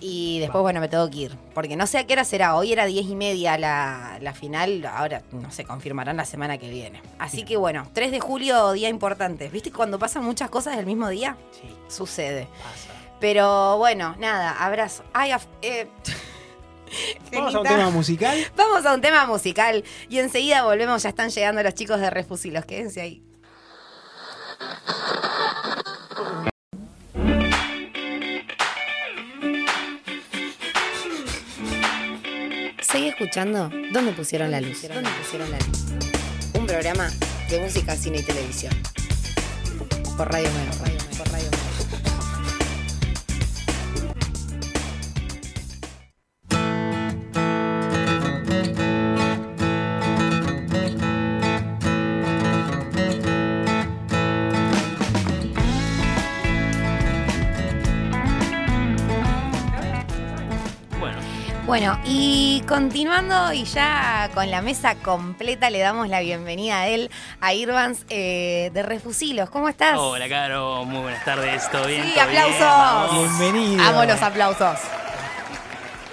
Y después, bueno, me tengo que ir. Porque no sé a qué hora será. Hoy era 10 y media la, la final. Ahora, no sé, confirmarán la semana que viene. Así que bueno, 3 de julio, día importante. ¿Viste cuando pasan muchas cosas el mismo día?
Sí,
Sucede.
pasa.
Pero bueno, nada, abrazo. Ay, eh,
Vamos a un tema musical.
Vamos a un tema musical y enseguida volvemos. Ya están llegando los chicos de Refusilos. Quédense ahí. Seguí escuchando ¿Dónde pusieron la luz? ¿Dónde pusieron la luz? Un programa de música, cine y televisión. Por Radio Nueva. Por Radio
Bueno,
y continuando y ya con la mesa completa le damos la bienvenida a él, a Irvans eh, de Refusilos. ¿Cómo estás?
hola Caro, muy buenas tardes, ¿todo bien?
Sí,
¿Todo bien?
aplausos.
Vamos.
Bienvenido.
Amo los aplausos.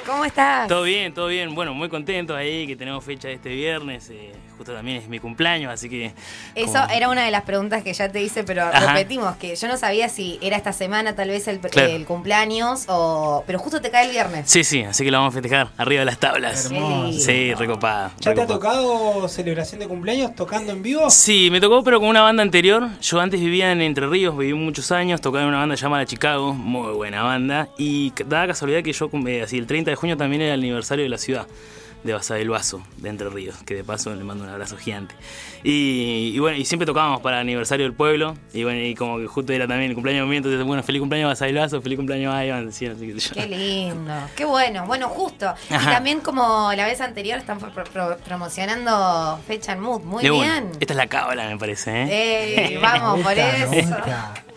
¿Cómo estás?
Todo bien, todo bien. Bueno, muy contento ahí que tenemos fecha este viernes. eh, justo también es mi cumpleaños, así que.
Eso
como-
era una de las preguntas que ya te hice, pero
Ajá.
repetimos que yo no sabía si era esta semana tal vez el,
Claro.
el cumpleaños o... Pero justo te cae el viernes.
Sí, sí, así que lo vamos a festejar arriba de las tablas.
Hermoso.
Sí, recopada.
¿Ya te ha tocado celebración de cumpleaños tocando en vivo?
Sí, me tocó, pero con una banda anterior. Yo antes vivía en Entre Ríos, viví muchos años, tocaba en una banda llamada Chicago, muy buena banda. Y daba casualidad que yo, eh, así, el 30 de junio también era el aniversario de la ciudad de Basa del Vaso, de Entre Ríos, que de paso le mando un abrazo gigante. Y, y bueno, y siempre tocábamos para el aniversario del pueblo, y bueno, y como que justo era también el cumpleaños mío, entonces, bueno, feliz cumpleaños Basa del Vaso, feliz cumpleaños a Iván, sí, así que yo-
Qué lindo, qué bueno, bueno, justo. Y también como la vez anterior están pro- pro- promocionando Fecha en Mood, muy
De
bien.
Esta es la cábala, me parece, ¿eh?
Ey, vamos,
Me
por eso.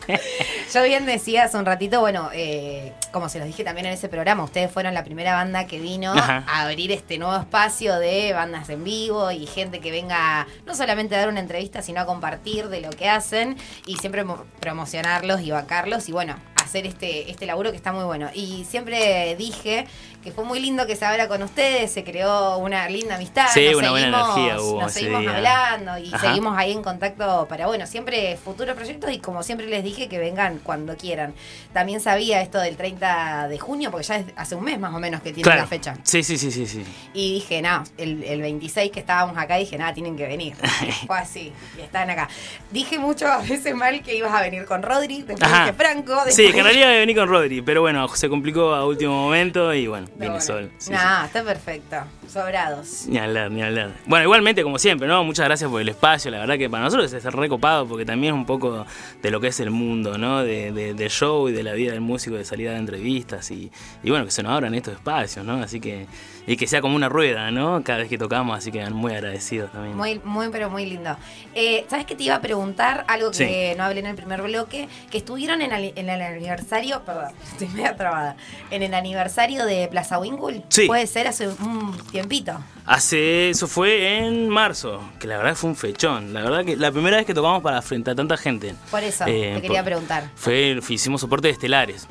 Yo bien decía hace un ratito, bueno, eh, como se los dije también en ese programa, ustedes fueron la primera banda que vino
Ajá.
a abrir este nuevo espacio de bandas en vivo y gente que venga no solamente a dar una entrevista, sino a compartir de lo que hacen y siempre mo- promocionarlos y vacarlos. Y bueno, hacer este, este laburo que está muy bueno. Y siempre dije que fue muy lindo que se habla con ustedes, se creó una linda amistad.
Sí,
nos
una buena
seguimos-
energía hubo
Nos seguimos
día.
hablando y
Ajá.
seguimos ahí en contacto para, bueno, siempre futuros proyectos y como siempre les dije, que vengan cuando quieran. También sabía esto del 30 de junio, porque ya es hace un mes más o menos que tiene
Claro.
la fecha.
Sí, sí, sí, sí, sí.
Y dije, no, el, el 26 que estábamos acá, dije, nada, tienen que venir. Fue así, y están acá. Dije mucho a veces mal que ibas a venir con Rodri, después
Ajá.
dije Franco. Después
Sí, que en realidad iba a venir con Rodri, pero bueno, se complicó a último momento y bueno,
No,
vine
bueno.
solo. Sí,
Nah, está perfecto. Sobrados.
Ni hablar, ni hablar. Bueno, igualmente, como siempre, ¿no? Muchas gracias por el espacio. La verdad que para nosotros es recopado porque también es un poco de lo que es el mundo, ¿no? De, de- del show y de la vida del músico, de salir a dar entrevistas y, y bueno, que se nos abran estos espacios, ¿no? Así que, y que sea como una rueda, ¿no? Cada vez que tocamos, así que muy agradecidos también.
Muy, muy, pero muy lindo. Eh, ¿Sabes qué te iba a preguntar? Algo que no hablé en el primer bloque. Que estuvieron en, el- en el aniversario, perdón, estoy media trabada. En el aniversario de Plaza Wingul.
Sí.
Puede ser hace un tiempito.
Hace, eso fue en marzo, que la verdad fue un fechón. La verdad que la primera vez que tocamos para frente a tanta gente.
Por eso,
Eh,
te quería
por-
preguntar.
Fue, hicimos soporte de estelares.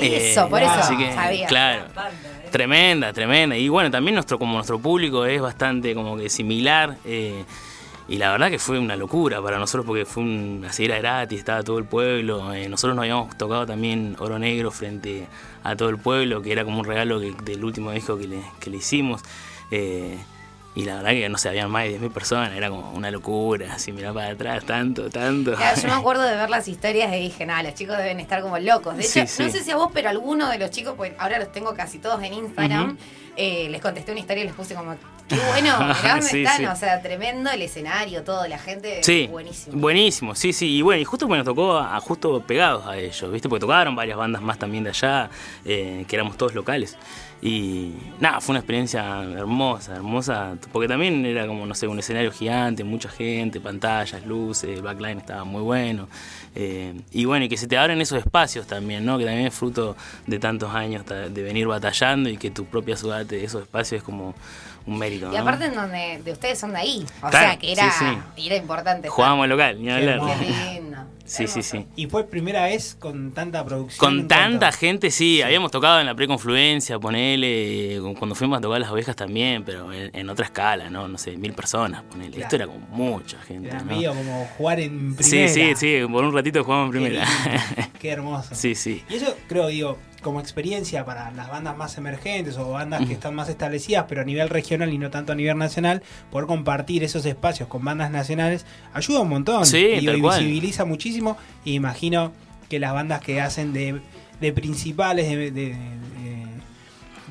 Eso,
Eh,
por eso.
así que,
sabía.
Claro. Tremenda, tremenda. Y bueno, también nuestro, como nuestro público es bastante como que similar. eh, y la verdad que fue una locura para nosotros porque fue una seguida gratis, estaba todo el pueblo. eh, nosotros nos habíamos tocado también Oro Negro frente a todo el pueblo, que era como un regalo que- del último disco que le, que le hicimos. Y la verdad que no sé, habían más de 10.000 personas, era como una locura, así mirar para atrás, tanto, tanto.
Claro, yo me acuerdo de ver las historias y dije, nada, los chicos deben estar como locos. De hecho,
Sí, sí.
no sé si a vos, pero alguno de los chicos, pues ahora los tengo casi todos en Instagram, eh, les contesté una historia y les puse como, qué bueno, mirá dónde
Sí,
están, o sea, tremendo el escenario, todo, la gente,
Sí,
buenísimo.
buenísimo, sí, sí. Y bueno, y justo porque nos tocó a, a justo pegados a ellos, ¿viste? Porque tocaron varias bandas más también de allá, eh, que éramos todos locales. Y nada, fue una experiencia hermosa, hermosa, porque también era como, no sé, un escenario gigante, mucha gente, pantallas, luces, el backline estaba muy bueno. eh, y bueno, y que se te abren esos espacios también, ¿no? Que también es fruto de tantos años de venir batallando y que tu propia ciudad te dé esos espacios es como un mérito,
Y
¿no?
aparte en donde de ustedes son de ahí, o
Claro,
sea, que era,
sí,
era importante.
Jugábamos local, ni hablar.
Qué lindo.
Sí, sí,
hermoso.
sí.
Y fue primera vez con tanta producción.
Con tanta
cuanto-
gente, sí, habíamos tocado en la preconfluencia, ponele, eh, cuando fuimos a tocar las ovejas también, pero en, en otra escala, ¿no? No sé, mil personas, ponele.
Claro.
Esto era como mucha gente,
Era
¿no?
medio como jugar en
Sí,
primera.
sí, sí, por un ratito jugamos en primera.
Qué hermoso.
sí, sí.
Y eso creo, digo, como experiencia para las bandas más emergentes o bandas que están más establecidas, pero a nivel regional y no tanto a nivel nacional, poder compartir esos espacios con bandas nacionales ayuda un montón.
Sí,
y,
tal
y
cual.
visibiliza muchísimo. Y imagino que las bandas que hacen de, de principales de-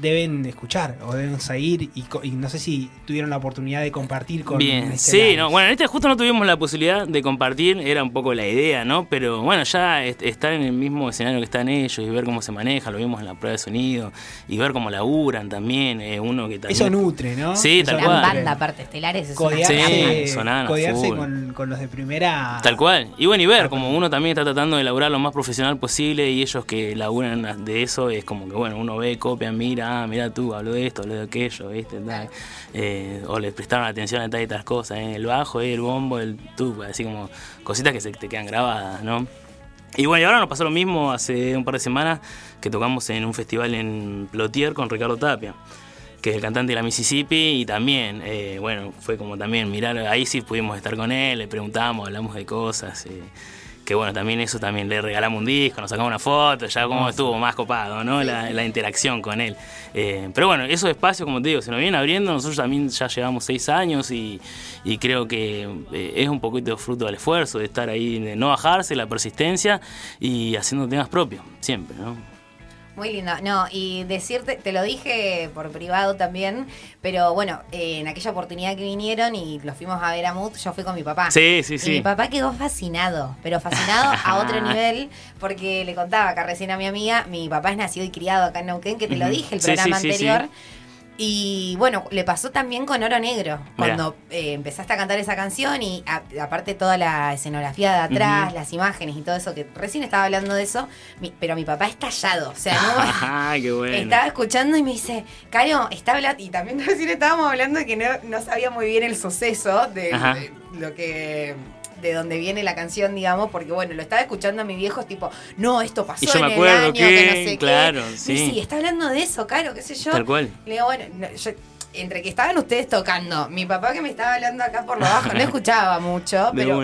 deben escuchar o deben seguir. Y, co- y no sé si tuvieron la oportunidad de compartir con
Bien,
estelares.
sí, no, bueno, en este justo no tuvimos la posibilidad de compartir, era un poco la idea, ¿no? Pero bueno, ya est- estar en el mismo escenario que están ellos y ver cómo se maneja, lo vimos en la prueba de sonido, y ver cómo laburan también, eh, uno que también...
Eso nutre, ¿no?
Sí,
Eso
tal cual.
banda, aparte, estelares, es una
Sí,
codearse, codearse con, con los de primera.
Tal cual. Y bueno, y ver,
Ah,
como uno también está tratando de laburar lo más profesional posible y ellos que laburan de eso es como que, bueno, uno ve, copia, mira, ah, mira tú, hablo de esto, hablo de aquello. Eh, o le prestaron atención a tal y tal cosas, ¿eh? el bajo, eh, el bombo, el tuba, así como cositas que se te quedan grabadas, ¿no? Y bueno, y ahora nos pasó lo mismo hace un par de semanas que tocamos en un festival en Plotier con Ricardo Tapia que es el cantante de la Mississippi, y también, eh, bueno, fue como también mirar, ahí sí pudimos estar con él, le preguntamos, hablamos de cosas, que bueno, también eso también le regalamos un disco, nos sacamos una foto, ya como estuvo más copado, ¿no? La, la interacción con él. Eh, pero bueno, esos espacios, como te digo, se nos vienen abriendo, nosotros también ya llevamos seis años y, y creo que eh, es un poquito fruto del esfuerzo, de estar ahí, de no bajarse, la persistencia y haciendo temas propios, siempre, ¿no?
Muy lindo. No, y decirte, te lo dije por privado también, pero bueno, eh, en aquella oportunidad que vinieron y los fuimos a ver a Mood, yo fui con mi papá.
Sí, sí,
Y
sí.
mi papá quedó fascinado, pero fascinado a otro nivel, porque le contaba acá recién a mi amiga, mi papá es nacido y criado acá en Neuquén, que te lo dije el programa
sí, sí, sí.
Y bueno, le pasó también con Oro Negro, cuando eh, empezaste a cantar esa canción y a- aparte toda la escenografía de atrás, las imágenes y todo eso, que recién estaba hablando de eso, mi- pero mi papá estallado, o sea, no...
Qué bueno.
Estaba escuchando y me dice, Caro, está hablando, y también recién estábamos hablando de que no, no sabía muy bien el suceso de lo que de donde viene la canción, digamos, porque bueno, lo estaba escuchando a mi viejo, tipo, no, esto pasó
Y yo
en
me acuerdo
el año,
que,
que, no sé qué.
claro,
Y
sí.
sí, está hablando de eso, claro, qué sé yo.
Tal cual.
Le digo, bueno, no, yo- entre que estaban ustedes tocando, mi papá que me estaba hablando acá por lo bajo, no escuchaba mucho, pero.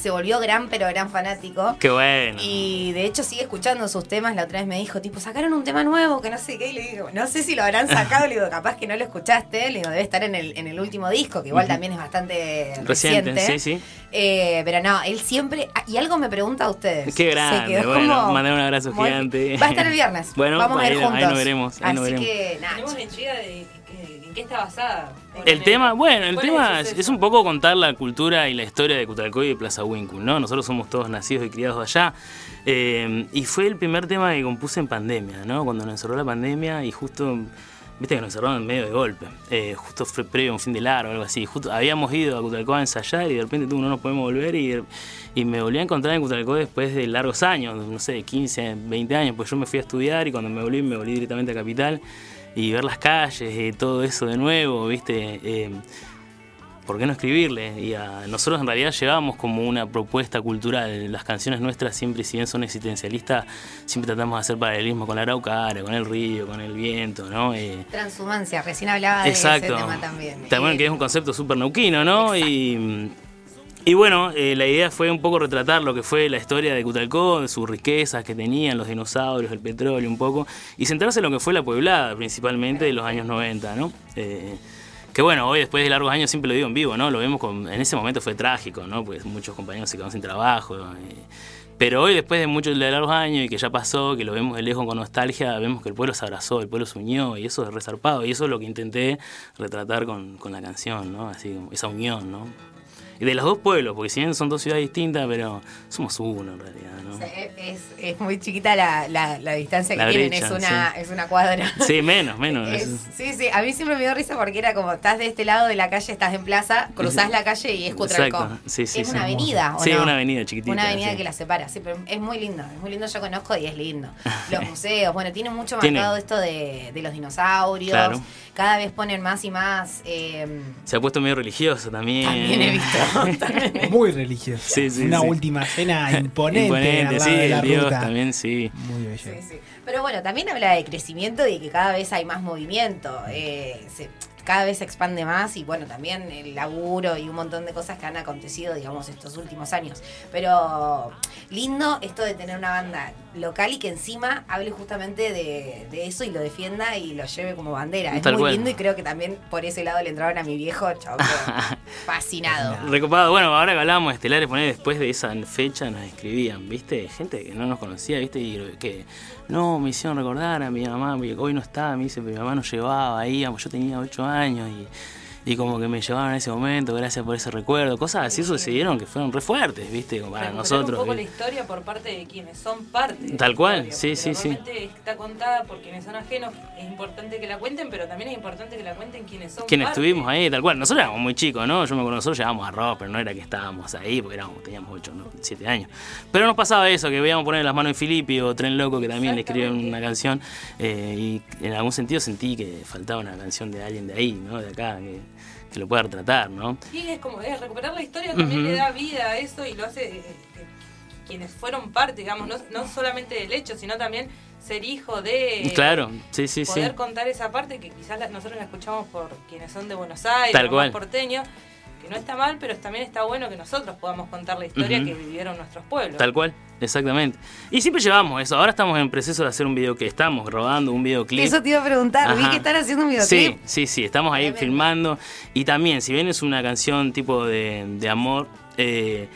Se volvió gran, pero gran fanático.
Qué bueno.
Y de hecho sigue escuchando sus temas. La otra vez me dijo, tipo, sacaron un tema nuevo, que no sé qué. Y le digo, no sé si lo habrán sacado. le digo, capaz que no lo escuchaste. Le digo, debe estar en el, en el último disco, que igual también es bastante
Reciente,
reciente.
sí, sí.
Eh, pero no, él siempre. ah, Y algo me pregunta a ustedes.
Qué
Se
grande,
quedó
bueno,
como
mandar un abrazo
muy-
gigante.
Va a estar el viernes.
Bueno,
vamos a
ahí-
ir
ahí
juntos.
nos veremos, ahí nos
Así
veremos.
que, nada.
Tenemos la intriga de en qué está basada.
El tema, bueno, el
¿Cuál
tema
es
un poco contar la cultura y la historia de Cutralcó y de Plaza Winkle, ¿no? Nosotros somos todos nacidos y criados allá. eh, y fue el primer tema que compuse en pandemia, ¿no? Cuando nos encerró la pandemia y justo, viste que nos encerraron en medio de golpe. eh, justo fue previo a un fin de largo o algo así. Justo habíamos ido a Cutralcó a ensayar y de repente tú no nos podemos volver y, y me volví a encontrar en Cutralcó después de largos años, no sé, 15, 20 años, pues yo me fui a estudiar y cuando me volví, me volví directamente a Capital y ver las calles, eh, todo eso de nuevo, ¿viste? Eh, ¿Por qué no escribirle? Y a nosotros en realidad llevamos como una propuesta cultural. Las canciones nuestras siempre, si bien son existencialistas, siempre tratamos de hacer paralelismo con la araucaria, con el río, con el viento, ¿no? Eh,
Transhumancia, recién hablaba de
Exacto.
ese tema también. Eh,
que es un concepto súper neuquino, ¿no? Y, y bueno, eh, la idea fue un poco retratar lo que fue la historia de Cutalcó, sus riquezas que tenían, los dinosaurios, el petróleo un poco, y centrarse en lo que fue la pueblada, principalmente de los años 90, ¿no? Eh, que bueno, hoy después de largos años siempre lo digo en vivo, ¿no? Lo vemos en ese momento fue trágico, ¿no? Pues muchos compañeros se quedaron sin trabajo. eh, pero hoy, después de muchos de largos años y que ya pasó, que lo vemos de lejos con nostalgia, vemos que el pueblo se abrazó, el pueblo se unió y eso es resarpado. Y eso es lo que intenté retratar con, con la canción, ¿no? Así esa unión, ¿no? Y de los dos pueblos, porque si bien son dos ciudades distintas, pero somos uno en realidad, ¿no?
Sí, Es, es muy chiquita la, la, la distancia que tienen, es una,
sí.
es una cuadra.
Sí, menos, menos.
Es- sí, sí, a mí siempre me dio risa porque era como, estás de este lado de la calle, estás en plaza, cruzás la calle y es Cutralcó.
Exacto, sí, sí,
es una avenida, ¿o
Sí,
no?
una avenida chiquitita,
Una avenida que la separa, sí, pero es muy lindo, es muy lindo, yo conozco y es lindo. Los museos, bueno, tiene mucho
Tiene.
marcado esto de, de los dinosaurios,
Claro.
cada vez ponen más y más... eh,
Se ha puesto medio religioso también.
también he visto, también
Muy religioso.
Sí, sí,
Una
sí.
última cena imponente.
Imponente, sí,
de la
Dios
ruta.
también, sí.
Muy bello.
Sí, sí. Pero bueno, también habla de crecimiento y de que cada vez hay más movimiento. eh, se- cada vez se expande más y bueno, también el laburo y un montón de cosas que han acontecido, digamos, estos últimos años. Pero lindo esto de tener una banda local y que encima hable justamente de, de eso y lo defienda y lo lleve como bandera. Es muy
cual.
lindo y creo que también por ese lado le entraron a mi viejo, chavo, fascinado.
Recopado, bueno, ahora que hablábamos de estelares, poner después de esa fecha nos escribían, ¿viste? Gente que no nos conocía, ¿viste? Y que no, me hicieron recordar a mi mamá, porque hoy no está, me dice, mi mamá nos llevaba, íbamos, yo tenía 8 años y, y como que me llevaron a ese momento, gracias por ese recuerdo, cosas así sucedieron que fueron re fuertes, ¿viste? Como para
Recuperar
nosotros.
un poco la historia por parte de quienes son parte.
Tal cual,
historia,
sí, sí, sí.
Está contada por quienes son ajenos. Es importante que la cuenten, pero también es importante que la cuenten quienes son
Quienes
parte.
estuvimos ahí, tal cual. Nosotros éramos muy chicos, ¿no? Yo me acuerdo, nosotros llegábamos a rock, pero no era que estábamos ahí, porque éramos, teníamos 8, 7 años. Pero nos pasaba eso, que veíamos poner las manos en Filippi o Tren Loco, que también le escribieron una canción. eh, y en algún sentido sentí que faltaba una canción de alguien de ahí, ¿no? De acá, que, que lo pueda retratar, ¿no?
Sí, es como es, recuperar la historia también le da vida a eso y lo hace eh, quienes fueron parte, digamos, no, no solamente del hecho, sino también ser hijo de...
claro, sí, sí, sí.
poder contar esa parte que quizás la- nosotros la escuchamos por quienes son de Buenos Aires,
Tal cual.
que no está mal, pero también está bueno que nosotros podamos contar la historia que vivieron nuestros pueblos.
Tal cual, exactamente. Y siempre llevamos eso. Ahora estamos en proceso de hacer un video que estamos grabando, un videoclip.
Eso te iba a preguntar, vi que están haciendo un
Sí,
videoclip.
sí, sí, estamos ahí filmando. Y también, si bien es una canción tipo de, de amor, eh,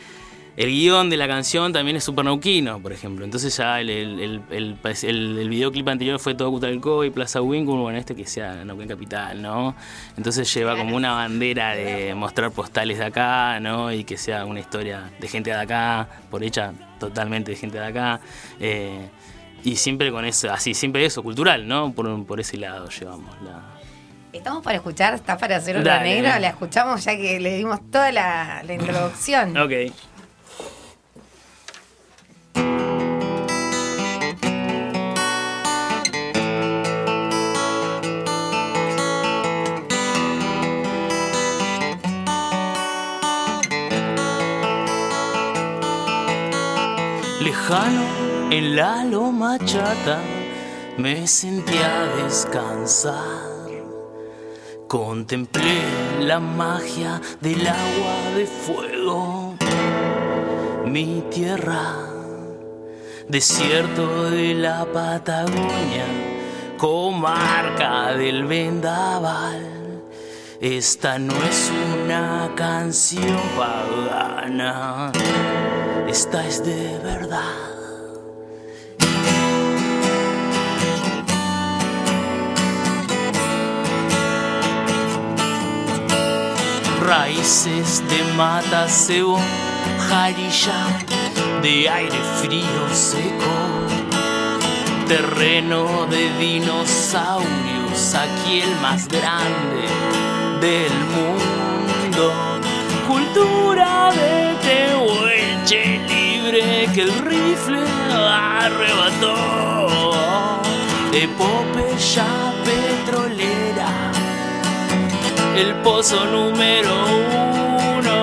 el guion de la canción también es súper nauquino, por ejemplo. Entonces ya el, el, el, el, videoclip anterior fue todo Cutalcó y Plaza Winkle, bueno, este que sea Nauquén Capital, ¿no? Entonces lleva como una bandera de mostrar postales de acá, ¿no? Y que sea una historia de gente de acá, por hecha totalmente de gente de acá. eh, y siempre con eso, así, siempre eso, cultural, ¿no? Por, por ese lado llevamos la,
Estamos para escuchar, está para hacer
Dale.
negra, la escuchamos ya que le dimos toda la, la introducción.
Ok. En la loma chata me sentí a descansar. Contemplé la magia del agua de fuego, mi tierra, desierto de la Patagonia, comarca del vendaval. Esta no es una canción pagana, esta es de verdad. Raíces de mata, jarilla, de aire frío seco, terreno de dinosaurios, aquí el más grande del mundo. Cultura de tehuelche que el rifle arrebató. Epopeya petrolera, el pozo número uno.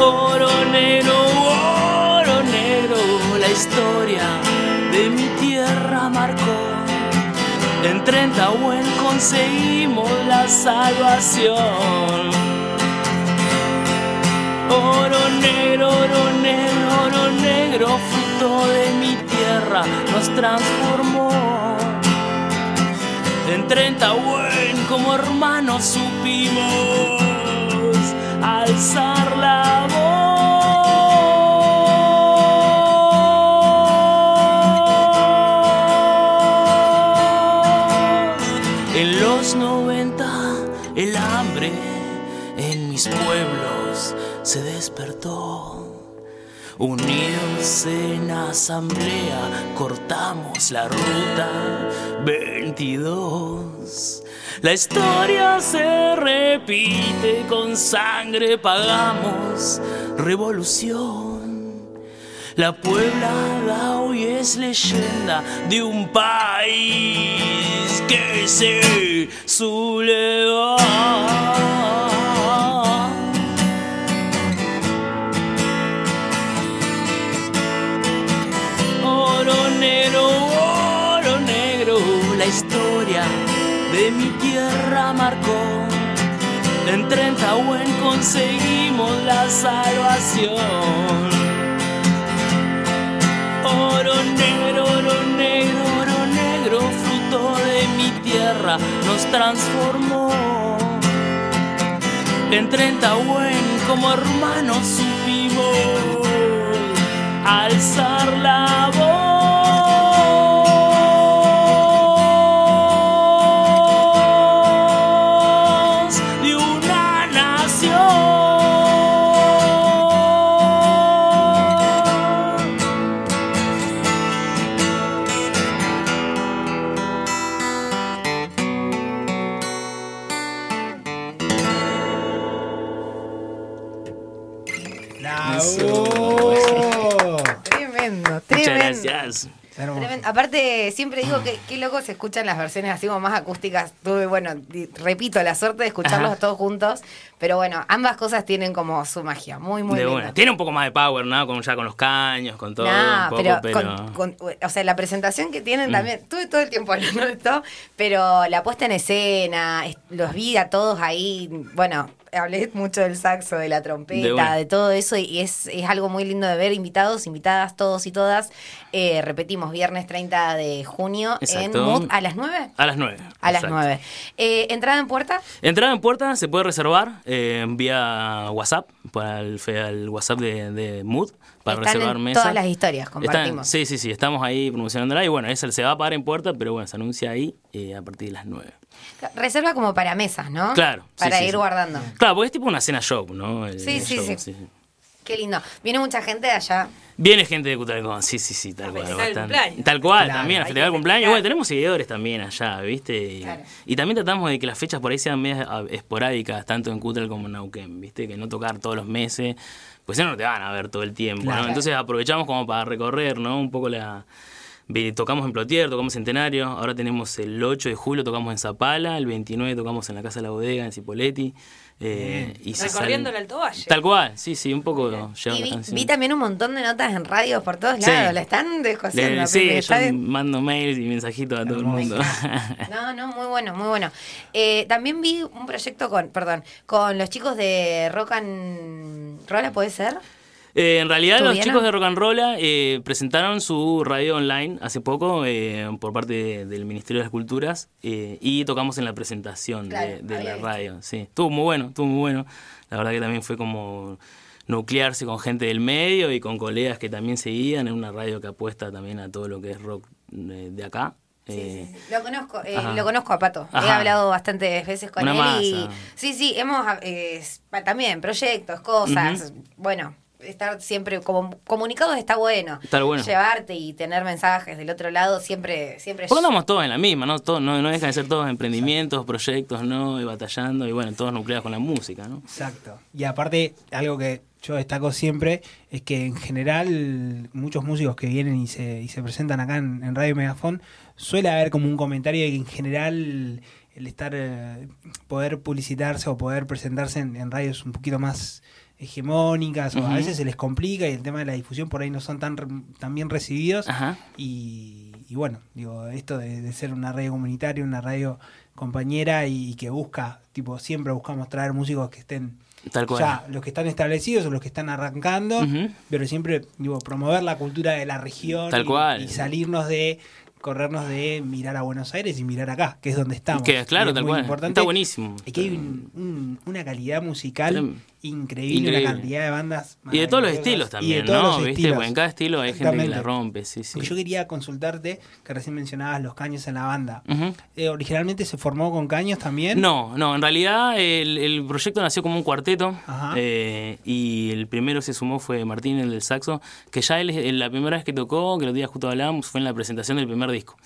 Oro negro, oro negro, la historia de mi tierra marcó. En 30 buen conseguimos la salvación. Oro negro, oro negro, oro negro, fruto de mi tierra, nos transformó. En 30 buen como hermanos supimos alzar la voz. En asamblea cortamos la ruta 22. La historia se repite, con sangre pagamos revolución. La Puebla hoy es leyenda de un país que se subleva. En 30 buen conseguimos la salvación. Oro negro, oro negro, oro negro, fruto de mi tierra, nos transformó. En 30 buen como hermanos supimos alzar la voz
Aparte, siempre digo que qué loco se escuchan las versiones así como más acústicas. Tuve, bueno, repito, la suerte de escucharlos
Ajá.
todos juntos. Pero bueno, ambas cosas tienen como su magia. Muy, muy
de una. Tiene un poco más de power, ¿no? Con, ya con los caños, con todo.
Nah,
un poco,
pero,
pero,
con- con- o sea, la presentación que tienen
Mm.
también, tuve todo el tiempo hablando de esto, pero la puesta en escena, es- los vi a todos ahí, bueno, hablé mucho del saxo, de la trompeta, de, todo eso, y es, es algo muy lindo de ver, invitados, invitadas, todos y todas. Eh, repetimos, viernes 30 de junio
Exacto.
en Mood, a las 9.
A las 9.
A las 9. Eh, ¿Entrada en puerta?
Entrada en puerta se puede reservar eh, vía WhatsApp, para el, al WhatsApp de, de Mood, para
Están
reservar
en
mesa.
todas las historias,
Están-
compartimos.
sí, sí, sí, estamos ahí promocionándola y bueno, esa se va a pagar en puerta, pero bueno, se anuncia ahí eh, a partir de las 9.
Reserva como para mesas, ¿no?
Claro. sí,
Para
sí,
ir
sí.
guardando.
Claro, porque es tipo una cena show, ¿no? El-
Sí,
el
sí,
show,
sí. Qué lindo. Viene mucha gente de allá.
Viene gente de Cutralcón, sí, sí, sí, tal cual.
el
bastante.
cumpleaños.
Tal cual,
Claro,
también, a festejar el cumpleaños. Bueno, tenemos seguidores también allá, ¿viste? Y,
Claro.
y también tratamos de que las fechas por ahí sean medias ah, esporádicas, tanto en Cutral como en Nauquén, ¿viste? Que no tocar todos los meses, pues si no, te van a ver todo el tiempo,
Claro.
¿no? Entonces aprovechamos como para recorrer, ¿no? Un poco la Tocamos en Plotier, tocamos en Centenario, ahora tenemos el 8 de julio, tocamos en Zapala, el 29 tocamos en la Casa de la Bodega, en Cipoletti. Eh, y
Recorriendo el Alto Valle.
Tal cual, sí, sí, un poco
Y vi, vi también un montón de notas en radios por todos
Sí.
lados. La están descosiendo.
Le- sí, yo
está
mando mails y mensajitos a todo el mundo.
No, no, muy bueno, muy bueno. Eh, también vi un proyecto con, perdón, con los chicos de Rock and Rolla, ¿puede ser?
Eh, en realidad los chicos de Rock and Roll eh, presentaron su radio online hace poco eh, por parte de- del Ministerio de las Culturas eh, y tocamos en la presentación
Claro,
de, de la radio. Sí, estuvo muy bueno, estuvo muy bueno. La verdad que también fue como nuclearse con gente del medio y con colegas que también seguían en una radio que apuesta también a todo lo que es rock de acá. Eh,
Lo conozco, eh, lo conozco a Pato. He hablado bastantes veces con
Una
él y
masa.
sí, sí, hemos eh, también proyectos, cosas. Bueno, estar siempre como comunicados está bueno.
Está bueno.
Llevarte y tener mensajes del otro lado siempre, siempre.
Porque andamos todos en la misma, ¿no? Todos, no, no dejan de ser todos emprendimientos, proyectos, ¿no? Y batallando, y bueno, todos nucleados con la música, ¿no?
Exacto. Y aparte, algo que yo destaco siempre es que en general muchos músicos que vienen y se, y se presentan acá en, en Radio Megafon, suele haber como un comentario de que en general el estar, eh, poder publicitarse o poder presentarse en, en radios un poquito más hegemónicas o a veces se les complica y el tema de la difusión por ahí no son tan, tan bien recibidos.
Ajá.
Y, y bueno, digo, esto de, de ser una radio comunitaria, una radio compañera y, que busca, tipo, siempre buscamos traer músicos que estén
Tal cual.
ya los que están establecidos o los que están arrancando, pero siempre digo promover la cultura de la región
Tal
y,
cual.
y salirnos de corrernos de mirar a Buenos Aires y mirar acá, que es donde estamos.
Que, claro,
es
tal
muy
cual.
importante.
Está buenísimo.
Y que hay un- un- una calidad musical increíble,
increíble.
una cantidad de bandas.
Y de todos los estilos
y de
también,
todos
¿no?
los
¿Viste?
estilos.
Porque en cada estilo hay gente que la rompe, sí, sí.
Yo quería consultarte, que recién mencionabas los caños en la banda. Eh, ¿Originalmente se formó con caños también?
No, no, en realidad el, el proyecto nació como un cuarteto eh, y el primero se sumó fue Martín, el del saxo, que ya él, la primera vez que tocó, que los días justo hablábamos, fue en la presentación del primer disco.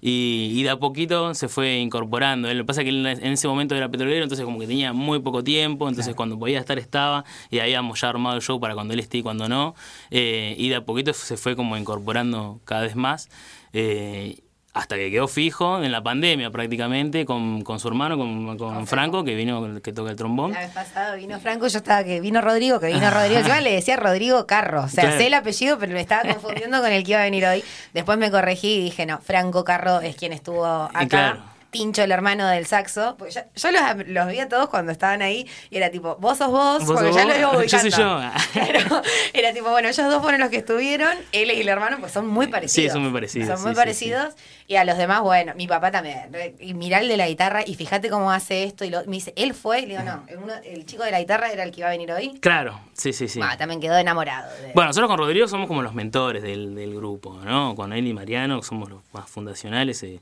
Y, y de a poquito se fue incorporando. Lo que pasa es que en ese momento era petrolero, entonces como que tenía muy poco tiempo, entonces cuando podía estar estaba, y habíamos ya armado el show para cuando él esté y cuando no. eh, y de a poquito se fue como incorporando cada vez más. eh, hasta que quedó fijo en la pandemia prácticamente con, con su hermano, con, con Franco, que vino, que toca el trombón.
La vez pasada vino Franco, yo estaba que vino Rodrigo, que vino Rodrigo. Yo le decía Rodrigo Carro. O sea,
Claro.
sé el apellido, pero me estaba confundiendo con el que iba a venir hoy. Después me corregí y dije, no, Franco Carro es quien estuvo acá.
claro.
Tincho, el hermano del saxo. Porque yo, yo los, los vi a todos cuando estaban ahí y era tipo, vos sos vos,
Vos
porque
sos
ya
vos,
lo iba
yo
ubicando.
soy yo.
Claro, era tipo, bueno, ellos dos fueron los que estuvieron, él y el hermano, pues son muy parecidos.
Sí, son muy parecidos,
Son
sí,
muy
sí,
parecidos. Y a los demás, bueno, mi papá también. Y mirá el de la guitarra y fíjate cómo hace esto. Y lo, me dice, él fue. Y le digo, no, el, uno- el chico de la guitarra era el que iba a venir hoy.
Claro, sí, sí, sí.
Ah, también quedó enamorado. de-
Bueno, nosotros con Rodrigo somos como los mentores del, del grupo, ¿no? Con él y Mariano somos los más fundacionales, eh,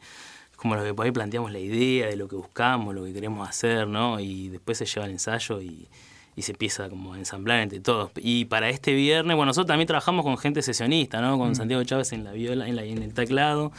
como los que por ahí planteamos la idea de lo que buscamos, lo que queremos hacer, ¿no? Y después se lleva el ensayo y, y se empieza como a ensamblar entre todos. Y para este viernes, bueno, nosotros también trabajamos con gente sesionista, ¿no? Con Santiago Chávez en la viola, en, la, en el teclado.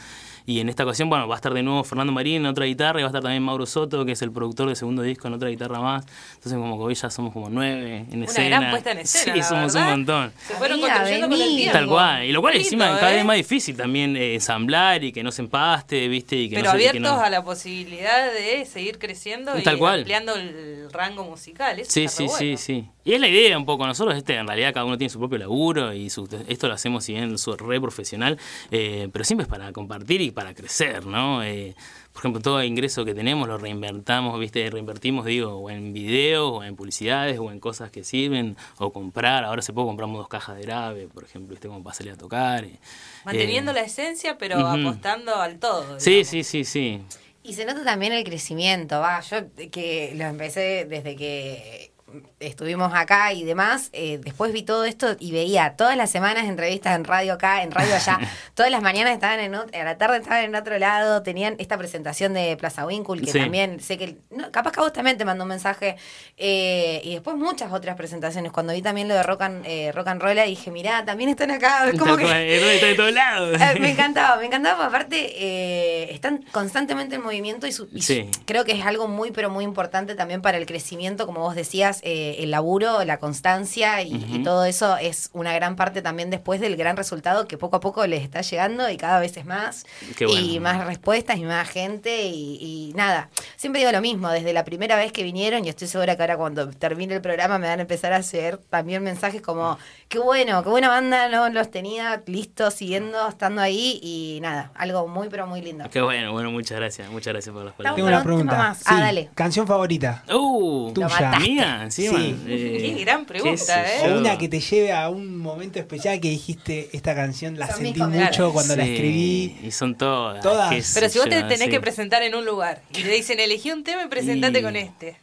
Y en esta ocasión, bueno, va a estar de nuevo Fernando Marín en otra guitarra y va a estar también Mauro Soto, que es el productor del segundo disco, en otra guitarra más. Entonces, como que hoy ya somos como nueve en
Una
escena.
gran puesta en escena,
Sí,
la
somos
verdad.
un montón.
Se fueron
Amiga,
construyendo con el tiempo.
Tal cual. Y lo cual encima cada
¿eh?
vez más difícil también eh, ensamblar y que no se empaste, ¿viste? Y que
Pero
no se- que
abiertos
no-
a la posibilidad de seguir creciendo y
cual.
ampliando el rango musical. Eso
Sí, sí, sí, sí. Y es la idea un poco. Nosotros, este, en realidad, cada uno tiene su propio laburo y su- esto lo hacemos, si bien su re profesional, eh, pero siempre es para compartir y para crecer, ¿no? Eh, por ejemplo, todo ingreso que tenemos lo reinvertamos, ¿viste? Reinvertimos, digo, o en videos, o en publicidades, o en cosas que sirven, o comprar. Ahora hace poco compramos dos cajas de grave, por ejemplo, ¿viste? Como para salir a tocar. eh.
Manteniendo
Eh,
la esencia, pero apostando al todo.
Sí, sí, sí, sí.
Y se nota también el crecimiento, va. Yo que lo empecé desde que estuvimos acá y demás, eh, después vi todo esto y veía todas las semanas entrevistas en radio acá, en radio allá, todas las mañanas estaban en ot- a la tarde estaban en otro lado, tenían esta presentación de Plaza Winkle, que
Sí.
también sé que, no, capaz que a vos también te mandó un mensaje, eh, y después muchas otras presentaciones, cuando vi también lo de Rock and, eh, rock and Roll, dije, mirá, también están acá, es como que...
está de todos lados.
Eh, me encantaba, me encantaba, porque aparte están constantemente en movimiento y, su- y
Sí.
creo que es algo muy, pero muy importante también para el crecimiento, como vos decías, eh, el laburo, la constancia y, y todo eso es una gran parte también después del gran resultado que poco a poco les está llegando y cada vez es más.
Qué bueno.
Y más respuestas y más gente y, y nada. Siempre digo lo mismo, desde la primera vez que vinieron y estoy segura que ahora cuando termine el programa me van a empezar a hacer también mensajes como, qué bueno, qué buena banda, no los tenía listos, siguiendo, estando ahí y nada, algo muy pero muy lindo.
Qué bueno, bueno, muchas gracias. Muchas gracias por las
Estamos
Tengo
palabras.
una pregunta.
más. Ah, dale.
Canción favorita.
Uh,
Tuya.
mía, encima.
Sí.
Eh,
Qué gran pregunta,
sé
¿eh?
O una que te lleve a un momento especial que dijiste, esta canción la
Son
sentí mucho cuando la
Sí,
escribí.
Y son todas.
Todas.
qué
Pero si vos te tenés
sí.
que presentar en un lugar y te dicen elegí un tema y presentate
Y-
con este.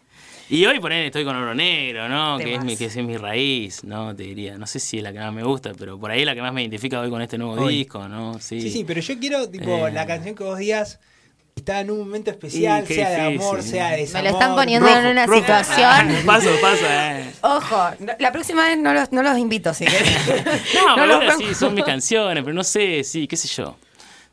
Y hoy por ahí estoy con Oro Negro, ¿no? Que es, mi, que es mi raíz, ¿no? Te diría. No sé si es la que más me gusta, pero por ahí es la que más me identifica hoy con este nuevo
Hoy.
disco, ¿no? Sí,
Sí, sí, pero yo quiero, tipo,
Eh.
la canción que vos digas está en un momento especial, sea de amor, sea de
Me
desamor.
lo están poniendo
Rojo,
en una
rojo.
situación.
Paso, pasa, eh.
Ojo, no- la próxima vez no los, no los invito, si querés.
No, pero
los
sí, son mis canciones, pero no sé, sí, qué sé yo.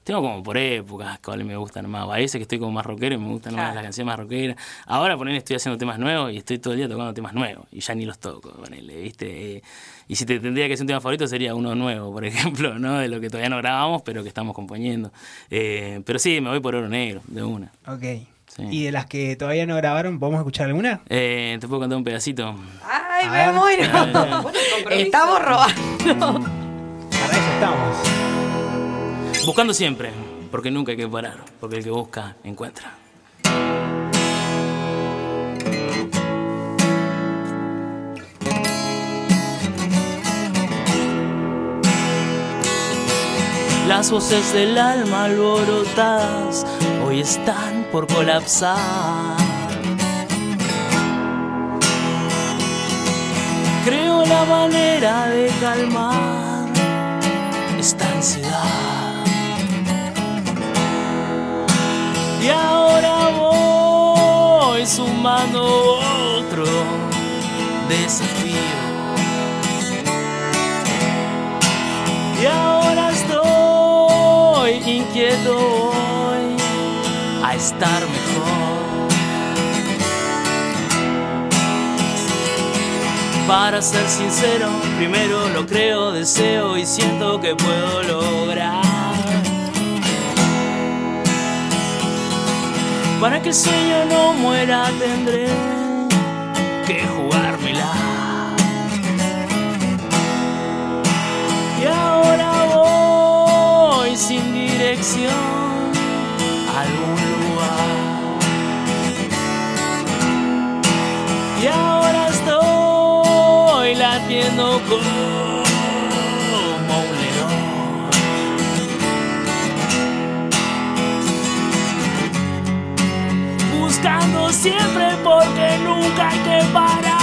Tengo como por épocas cuáles me gustan más. A veces que estoy como más rockero y me gustan más las canciones más rockeras. Ahora ponele estoy haciendo temas nuevos y estoy todo el día tocando temas nuevos. Y ya ni los toco, ponele, ¿viste? Eh, y si te tendría que hacer un tema favorito sería uno nuevo, por ejemplo, ¿no? De lo que todavía no grabamos, pero que estamos componiendo. Eh, pero sí, me voy por Oro Negro, de una.
Ok.
Sí.
Y de las que todavía no grabaron, ¿podemos escuchar alguna?
Eh, ¿Te puedo contar un pedacito?
Ay,
A
me
ver.
muero. Estamos robando.
Para eso estamos.
Buscando siempre, porque nunca hay que parar, porque el que busca, encuentra. Las voces del alma alborotadas hoy están por colapsar. Creo la manera de calmar esta ansiedad. Y ahora voy sumando otro desafío. Y ahora estoy inquieto hoy a estar mejor. Para ser sincero, primero lo creo, deseo y siento que puedo lograr. Para que el sueño no muera tendré que jugármela. Y ahora voy sin dirección a algún lugar. Y ahora estoy latiendo como Siempre porque nunca hay que parar.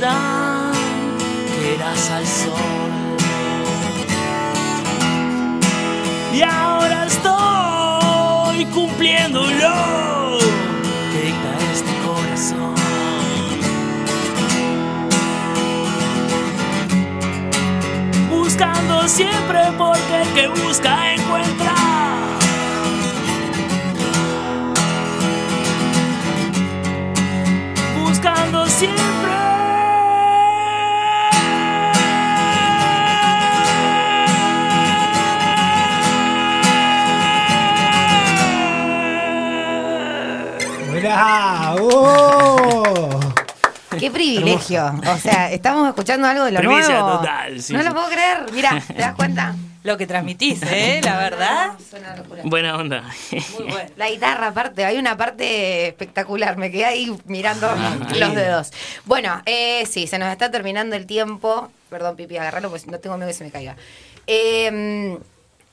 Tranqueras al sol. Y ahora estoy cumpliendo lo que dicta este corazón. Buscando siempre porque el que busca encuentra. buscando siempre.
¡Bravo!
Qué privilegio. O sea, estamos escuchando algo de lo
Primicia
nuevo.
total, sí,
no
sí.
lo puedo creer. Mira, ¿te das cuenta?
Lo que transmitís, ¿eh? La verdad.
Suena locura.
Buena onda.
Muy bueno.
La guitarra, aparte, hay una parte espectacular. Me quedé ahí mirando los dedos. Bueno, eh, sí, se nos está terminando el tiempo. Perdón, Pipi, agarrarlo porque no tengo miedo que se me caiga. Eh,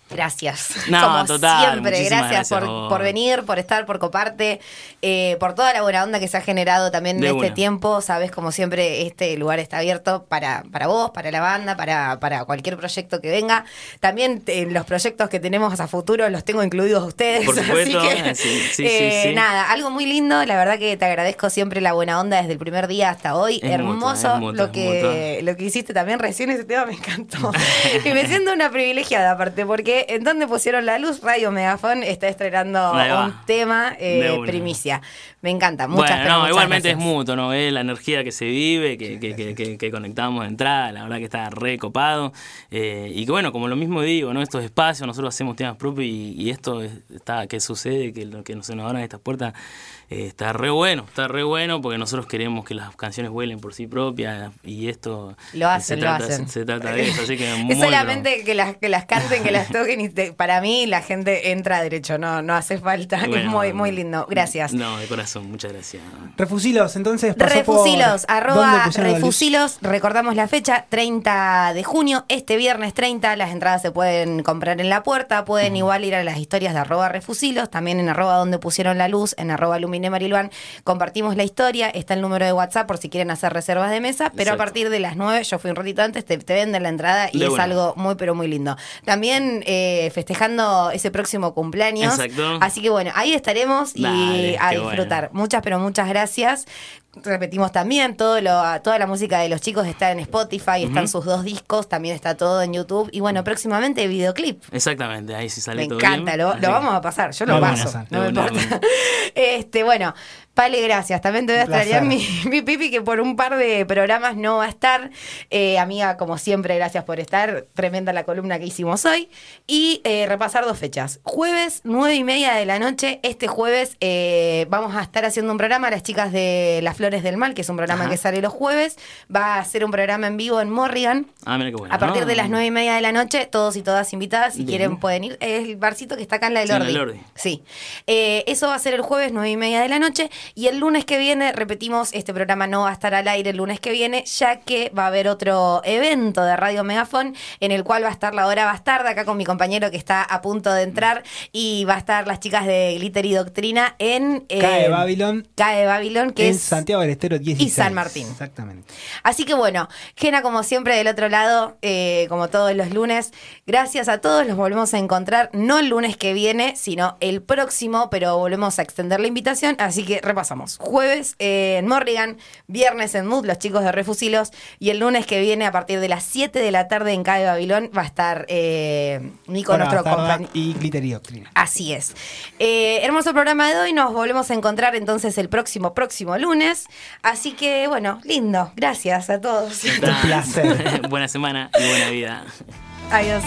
Gracias.
No,
Como
total,
siempre, gracias,
gracias
por, por venir, por estar, por coparte, eh, por toda la buena onda que se ha generado también
De
en este tiempo. Sabes, como siempre, este lugar está abierto para, para vos, para la banda, para, para cualquier proyecto que venga. También eh, los proyectos que tenemos a futuro los tengo incluidos a ustedes.
Por supuesto,
así que,
eh, sí, sí, sí,
eh,
sí.
nada, algo muy lindo. La verdad que te agradezco siempre la buena onda desde el primer día hasta hoy.
Es
Hermoso
mutua, es mutua,
lo que lo que hiciste también recién ese tema me encantó. y me siento una privilegiada aparte, porque en donde pusieron la luz, Radio Megafon está estrenando un tema eh, primicia. Me encanta. Muchas,
bueno, no,
muchas
igualmente
gracias.
es mutuo, ¿no? Es la energía que se vive, que, que, que, conectamos de entrada, la verdad que está re copado. Eh, y que bueno, como lo mismo digo, ¿no? Estos espacios, nosotros hacemos temas propios y, y esto es- está, que sucede, que lo que se nos abran estas puertas, eh, está re bueno, está re bueno porque nosotros queremos que las canciones vuelen por sí propias y esto
Lo hacen,
se
lo
trata,
hacen.
Se, trata de eso, así que muy
Es solamente que las, que las canten, que las toquen y te- para mí la gente entra derecho, no, no hace falta. es muy, muy lindo. Gracias.
No, de corazón, muchas gracias.
Refusilos, entonces pasó
Refusilos,
por...
arroba. Refusilos, recordamos la fecha, 30 de junio, este viernes 30, las entradas se pueden comprar en la puerta, pueden igual ir a las historias de arroba Refusilos, también en arroba donde pusieron la luz, en arroba Lumine Marilvan, compartimos la historia, está el número de WhatsApp por si quieren hacer reservas de mesa, pero a partir de las 9, yo fui un ratito antes, te, te venden la entrada y
De
es algo muy pero muy lindo. También eh, festejando ese próximo cumpleaños,
Exacto.
así que bueno, ahí estaremos y a disfrutar.
bueno.
Muchas, pero muchas gracias. Repetimos también, todo lo, toda la música de los chicos está en Spotify, están sus dos discos, también está todo en YouTube. Y bueno, próximamente videoclip.
Exactamente, ahí sí sale
Me
todo
encanta,
bien.
lo, lo vamos a pasar, yo lo paso, no me
buena,
importa. Este, bueno, Pale, gracias. También te voy a extrañar mi, mi Pipi, que por un par de programas no va a estar. Eh, amiga, como siempre, gracias por estar. Tremenda la columna que hicimos hoy. Y eh, repasar dos fechas. Jueves, nueve y media de la noche. Este jueves eh, vamos a estar haciendo un programa, las chicas de Las Flores del Mal, que es un programa
Ajá.
que sale los jueves. Va a ser un programa en vivo en Morrigan.
Ah, mira qué bueno.
A partir de las nueve y media de la noche, todos y todas invitadas, si
Bien.
quieren pueden ir. Es el barcito que está acá en la del
Sí,
Ordi. Sí. Eh, eso va a ser el jueves, nueve y media de la noche. Y el lunes que viene, repetimos, este programa no va a estar al aire el lunes que viene, ya que va a haber otro evento de Radio Megafon en el cual va a estar la hora bastarda, acá con mi compañero que está a punto de entrar. Y va a estar las chicas de Glitter y Doctrina en. eh,
CAE Babylon
CAE Babylon, que
en
es.
Santiago del Estero 16.
y San Martín.
Exactamente.
Así que bueno, Gena, como siempre, del otro lado, eh, como todos los lunes, gracias a todos, los volvemos a encontrar, no el lunes que viene, sino el próximo, pero volvemos a extender la invitación, así que repasamos. Jueves eh, en Morrigan, viernes en Mood, los chicos de Refusilos, y el lunes que viene, a partir de las 7 de la tarde en CAE Babilón, va a estar eh, Nico, nuestro compañero.
Y Glitter y Doctrina.
Así es. Eh, hermoso programa de hoy. Nos volvemos a encontrar entonces el próximo, próximo lunes. Así que, bueno, lindo. Gracias a todos.
Un placer.
buena semana y buena vida.
Adiós.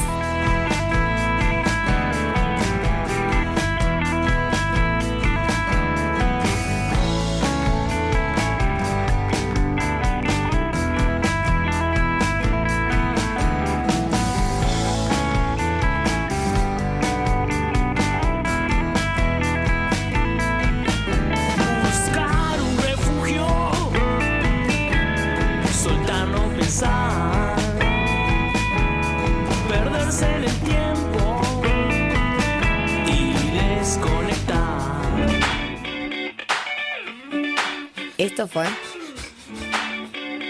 Fue.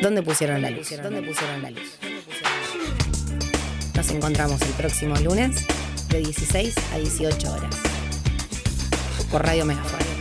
¿Dónde pusieron la luz? ¿Dónde pusieron la luz? Nos encontramos el próximo lunes de 16 a 18 horas. Por Radio Megafon. Por Radio Megafon.